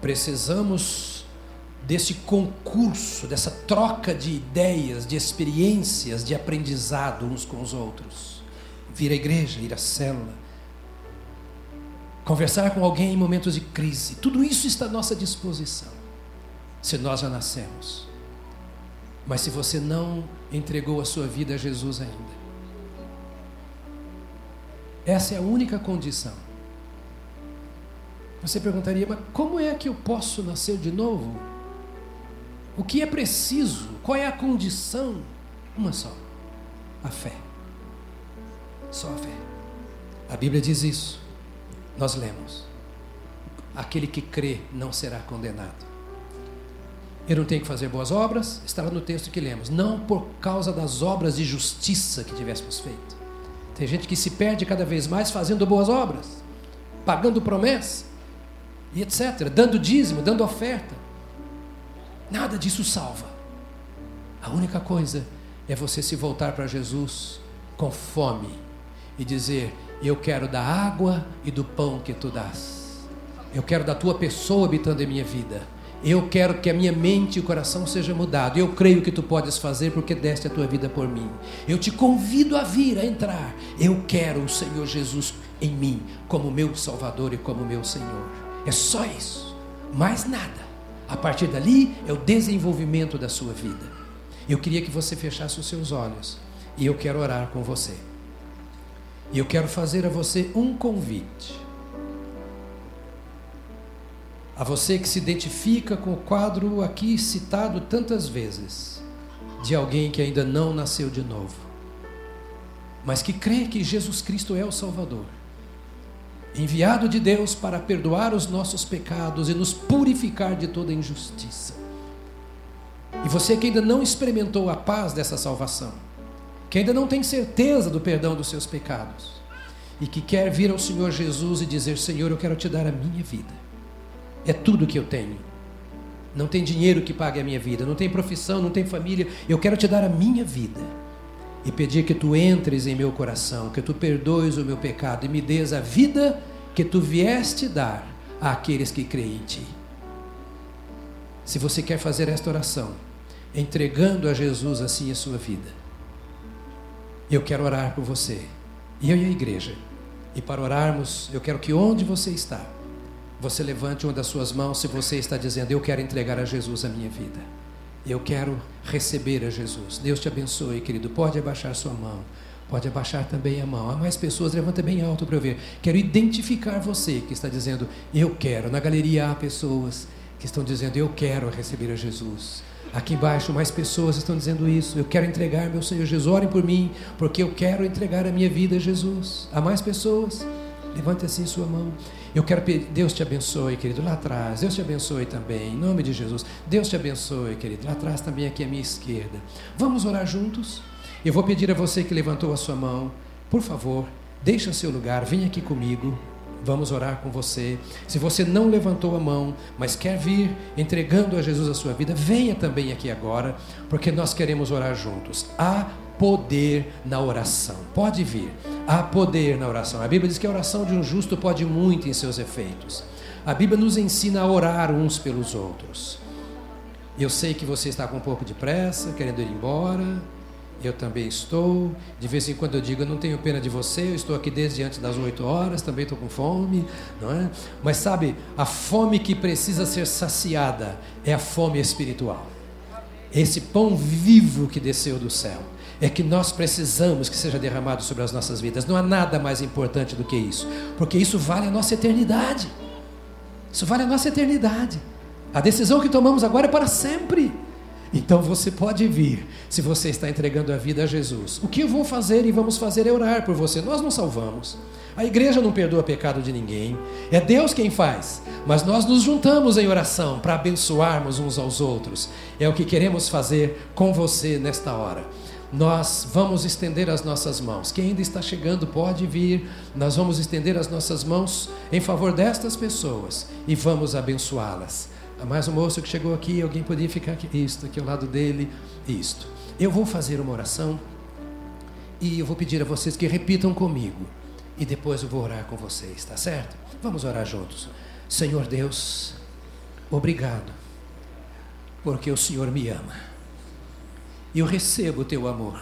precisamos desse concurso, dessa troca de ideias, de experiências, de aprendizado uns com os outros. Vir à igreja, ir à célula, conversar com alguém em momentos de crise, tudo isso está à nossa disposição se nós já nascemos. Mas se você não entregou a sua vida a Jesus ainda, essa é a única condição. Você perguntaria, mas como é que eu posso nascer de novo? O que é preciso? Qual é a condição? Uma só: a fé. Só a fé. A Bíblia diz isso. Nós lemos: aquele que crê não será condenado. Eu não tenho que fazer boas obras, estava no texto que lemos. Não por causa das obras de justiça que tivéssemos feito. Tem gente que se perde cada vez mais fazendo boas obras, pagando promessa, e etc., dando dízimo, dando oferta. Nada disso salva. A única coisa é você se voltar para Jesus com fome e dizer: Eu quero da água e do pão que tu dás. Eu quero da tua pessoa habitando em minha vida. Eu quero que a minha mente e o coração seja mudado. Eu creio que tu podes fazer porque deste a tua vida por mim. Eu te convido a vir, a entrar. Eu quero o Senhor Jesus em mim como meu Salvador e como meu Senhor. É só isso. Mais nada. A partir dali é o desenvolvimento da sua vida. Eu queria que você fechasse os seus olhos e eu quero orar com você. E eu quero fazer a você um convite a você que se identifica com o quadro aqui citado tantas vezes, de alguém que ainda não nasceu de novo, mas que crê que Jesus Cristo é o Salvador, enviado de Deus para perdoar os nossos pecados e nos purificar de toda injustiça. E você que ainda não experimentou a paz dessa salvação, que ainda não tem certeza do perdão dos seus pecados, e que quer vir ao Senhor Jesus e dizer: Senhor, eu quero te dar a minha vida é tudo que eu tenho. Não tem dinheiro que pague a minha vida, não tem profissão, não tem família. Eu quero te dar a minha vida e pedir que tu entres em meu coração, que tu perdoes o meu pecado e me des a vida que tu vieste dar àqueles que creem em ti. Se você quer fazer esta oração, entregando a Jesus assim a sua vida, eu quero orar por você, eu e a igreja, E para orarmos, eu quero que onde você está, você levante uma das suas mãos se você está dizendo: Eu quero entregar a Jesus a minha vida. Eu quero receber a Jesus. Deus te abençoe, querido. Pode abaixar sua mão. Pode abaixar também a mão. Há mais pessoas, levanta bem alto para eu ver. Quero identificar você que está dizendo, eu quero. Na galeria há pessoas que estão dizendo, eu quero receber a Jesus. Aqui embaixo, mais pessoas estão dizendo isso. Eu quero entregar meu Senhor Jesus. Orem por mim, porque eu quero entregar a minha vida a Jesus. Há mais pessoas? Levante assim sua mão. Eu quero pedir, Deus te abençoe, querido, lá atrás. Deus te abençoe também, em nome de Jesus. Deus te abençoe, querido, lá atrás também, aqui à minha esquerda. Vamos orar juntos? Eu vou pedir a você que levantou a sua mão, por favor, deixe o seu lugar, venha aqui comigo. Vamos orar com você. Se você não levantou a mão, mas quer vir entregando a Jesus a sua vida, venha também aqui agora, porque nós queremos orar juntos. Há poder na oração. Pode vir. Há poder na oração. A Bíblia diz que a oração de um justo pode muito em seus efeitos. A Bíblia nos ensina a orar uns pelos outros. Eu sei que você está com um pouco de pressa, querendo ir embora. Eu também estou. De vez em quando eu digo, eu não tenho pena de você, eu estou aqui desde antes das 8 horas, também estou com fome, não é? Mas sabe, a fome que precisa ser saciada é a fome espiritual. Esse pão vivo que desceu do céu é que nós precisamos que seja derramado sobre as nossas vidas. Não há nada mais importante do que isso, porque isso vale a nossa eternidade. Isso vale a nossa eternidade. A decisão que tomamos agora é para sempre. Então você pode vir, se você está entregando a vida a Jesus. O que eu vou fazer e vamos fazer é orar por você. Nós não salvamos. A igreja não perdoa pecado de ninguém. É Deus quem faz. Mas nós nos juntamos em oração para abençoarmos uns aos outros. É o que queremos fazer com você nesta hora nós vamos estender as nossas mãos. Quem ainda está chegando pode vir. Nós vamos estender as nossas mãos em favor destas pessoas e vamos abençoá-las. Há mais um moço que chegou aqui, alguém podia ficar aqui, isto, aqui ao lado dele, isto. Eu vou fazer uma oração e eu vou pedir a vocês que repitam comigo e depois eu vou orar com vocês, tá certo? Vamos orar juntos. Senhor Deus, obrigado, porque o Senhor me ama eu recebo o teu amor.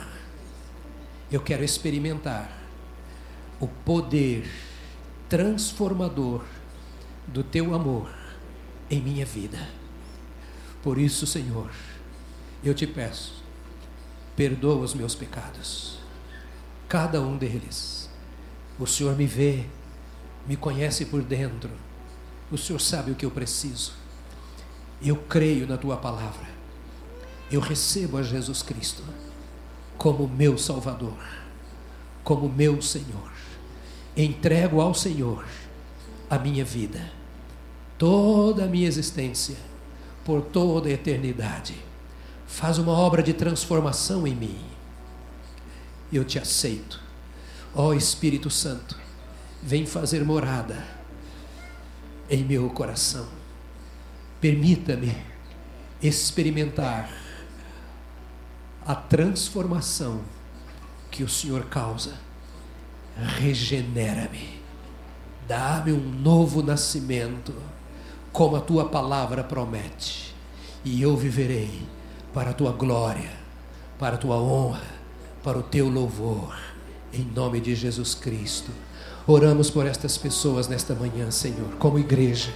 Eu quero experimentar o poder transformador do teu amor em minha vida. Por isso, Senhor, eu te peço, perdoa os meus pecados, cada um deles. O Senhor me vê, me conhece por dentro, o Senhor sabe o que eu preciso. Eu creio na tua palavra eu recebo a Jesus Cristo como meu Salvador, como meu Senhor. Entrego ao Senhor a minha vida, toda a minha existência, por toda a eternidade. Faz uma obra de transformação em mim. Eu te aceito. Ó oh, Espírito Santo, vem fazer morada em meu coração. Permita-me experimentar a transformação que o Senhor causa. Regenera-me, dá-me um novo nascimento, como a tua palavra promete, e eu viverei para a tua glória, para a tua honra, para o teu louvor, em nome de Jesus Cristo. Oramos por estas pessoas nesta manhã, Senhor, como igreja.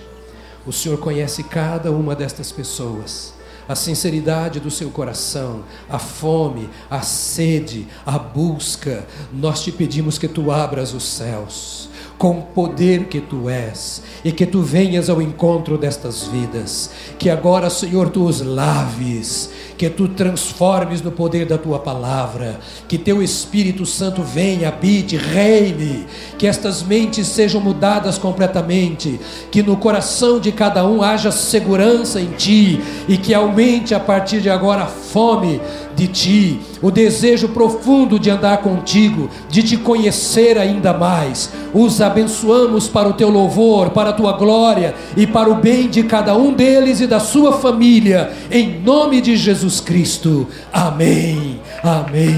O Senhor conhece cada uma destas pessoas a sinceridade do seu coração, a fome, a sede, a busca, nós te pedimos que tu abras os céus com o poder que tu és e que tu venhas ao encontro destas vidas, que agora, Senhor, tu os laves, que tu transformes no poder da tua palavra, que teu Espírito Santo venha, habite, reine, que estas mentes sejam mudadas completamente, que no coração de cada um haja segurança em ti e que aumente a partir de agora a fome de ti, o desejo profundo de andar contigo, de te conhecer ainda mais. Os abençoamos para o teu louvor, para a tua glória e para o bem de cada um deles e da sua família, em nome de Jesus Cristo. Amém. Amém.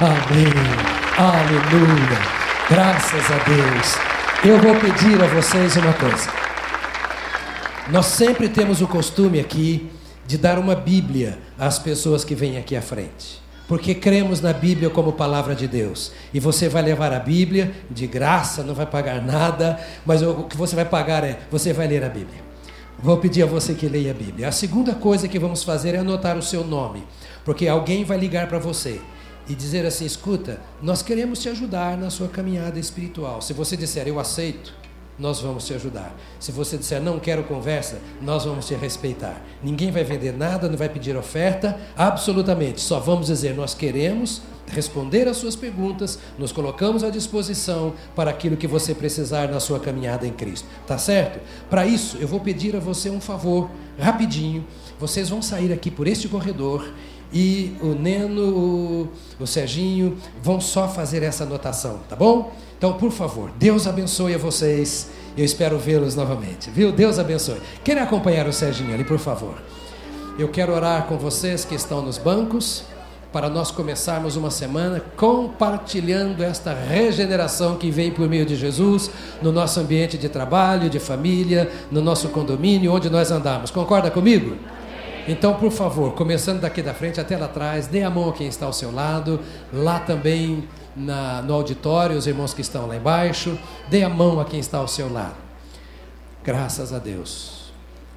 Amém. Aleluia. Graças a Deus. Eu vou pedir a vocês uma coisa. Nós sempre temos o costume aqui de dar uma Bíblia às pessoas que vêm aqui à frente. porque cremos na Bíblia como palavra de Deus. E você vai levar a Bíblia de graça, não vai pagar nada, mas o que você vai pagar é, você vai ler a Bíblia. Vou pedir a você que leia a Bíblia. A segunda coisa que vamos fazer é anotar o seu nome, porque alguém vai ligar para você e dizer assim: escuta, nós queremos te ajudar na sua caminhada espiritual. Se você disser eu aceito, nós vamos te ajudar. Se você disser não quero conversa, nós vamos te respeitar. Ninguém vai vender nada, não vai pedir oferta, absolutamente. Só vamos dizer nós queremos responder às suas perguntas, nos colocamos à disposição para aquilo que você precisar na sua caminhada em Cristo. Tá certo? Para isso, eu vou pedir a você um favor, rapidinho. Vocês vão sair aqui por este corredor e o Neno, o, Serginho vão só fazer essa anotação, tá bom? Então, por favor, Deus abençoe a vocês. Eu espero vê-los novamente, viu? Deus abençoe. Querem acompanhar o Serginho ali, por favor? Eu quero orar com vocês que estão nos bancos para nós começarmos uma semana compartilhando esta regeneração que vem por meio de Jesus no nosso ambiente de trabalho, de família, no nosso condomínio, onde nós andamos. Concorda comigo? Então, por favor, começando daqui da frente até lá atrás, dê a mão a quem está ao seu lado, lá também na, no auditório, os irmãos que estão lá embaixo, dê a mão a quem está ao seu lado. Graças a Deus.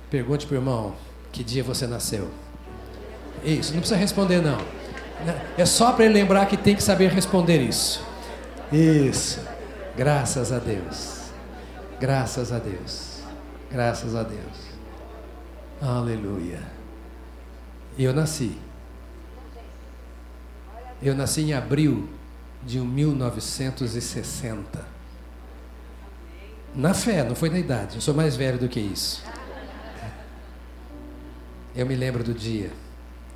Pergunte para o irmão que dia você nasceu. Isso, não precisa responder não. É só para ele lembrar que tem que saber responder isso. Isso. Graças a Deus. Graças a Deus. Graças a Deus. Aleluia. Eu nasci. Eu nasci em abril de 1960. Na fé, não foi na idade. Eu sou mais velho do que isso. Eu me lembro do dia.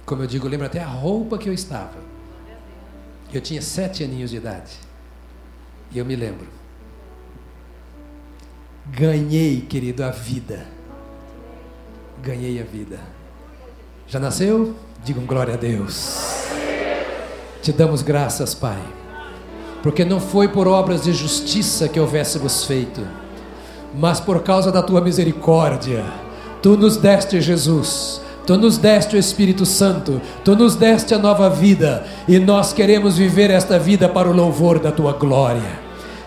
Como eu digo, eu lembro até a roupa que eu estava. Eu tinha sete aninhos de idade. E eu me lembro. Ganhei, querido, a vida. Ganhei a vida. Já nasceu? Digam glória a Deus. Te damos graças, Pai, porque não foi por obras de justiça que houvéssemos feito, mas por causa da tua misericórdia. Tu nos deste Jesus. Tu nos deste o Espírito Santo, tu nos deste a nova vida e nós queremos viver esta vida para o louvor da tua glória.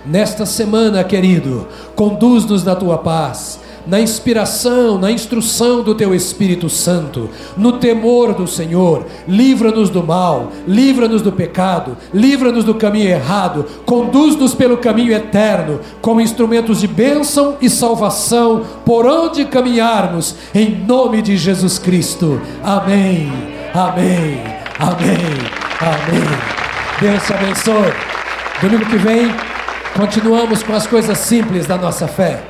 Nesta semana, querido, conduz-nos na tua paz, na inspiração, na instrução do teu Espírito Santo, no temor do Senhor. Livra-nos do mal, livra-nos do pecado, livra-nos do caminho errado, conduz-nos pelo caminho eterno, como instrumentos de bênção e salvação, por onde caminharmos, em nome de Jesus Cristo. Amém, amém, amém, amém. Deus te abençoe. Domingo que vem, continuamos com as coisas simples da nossa fé.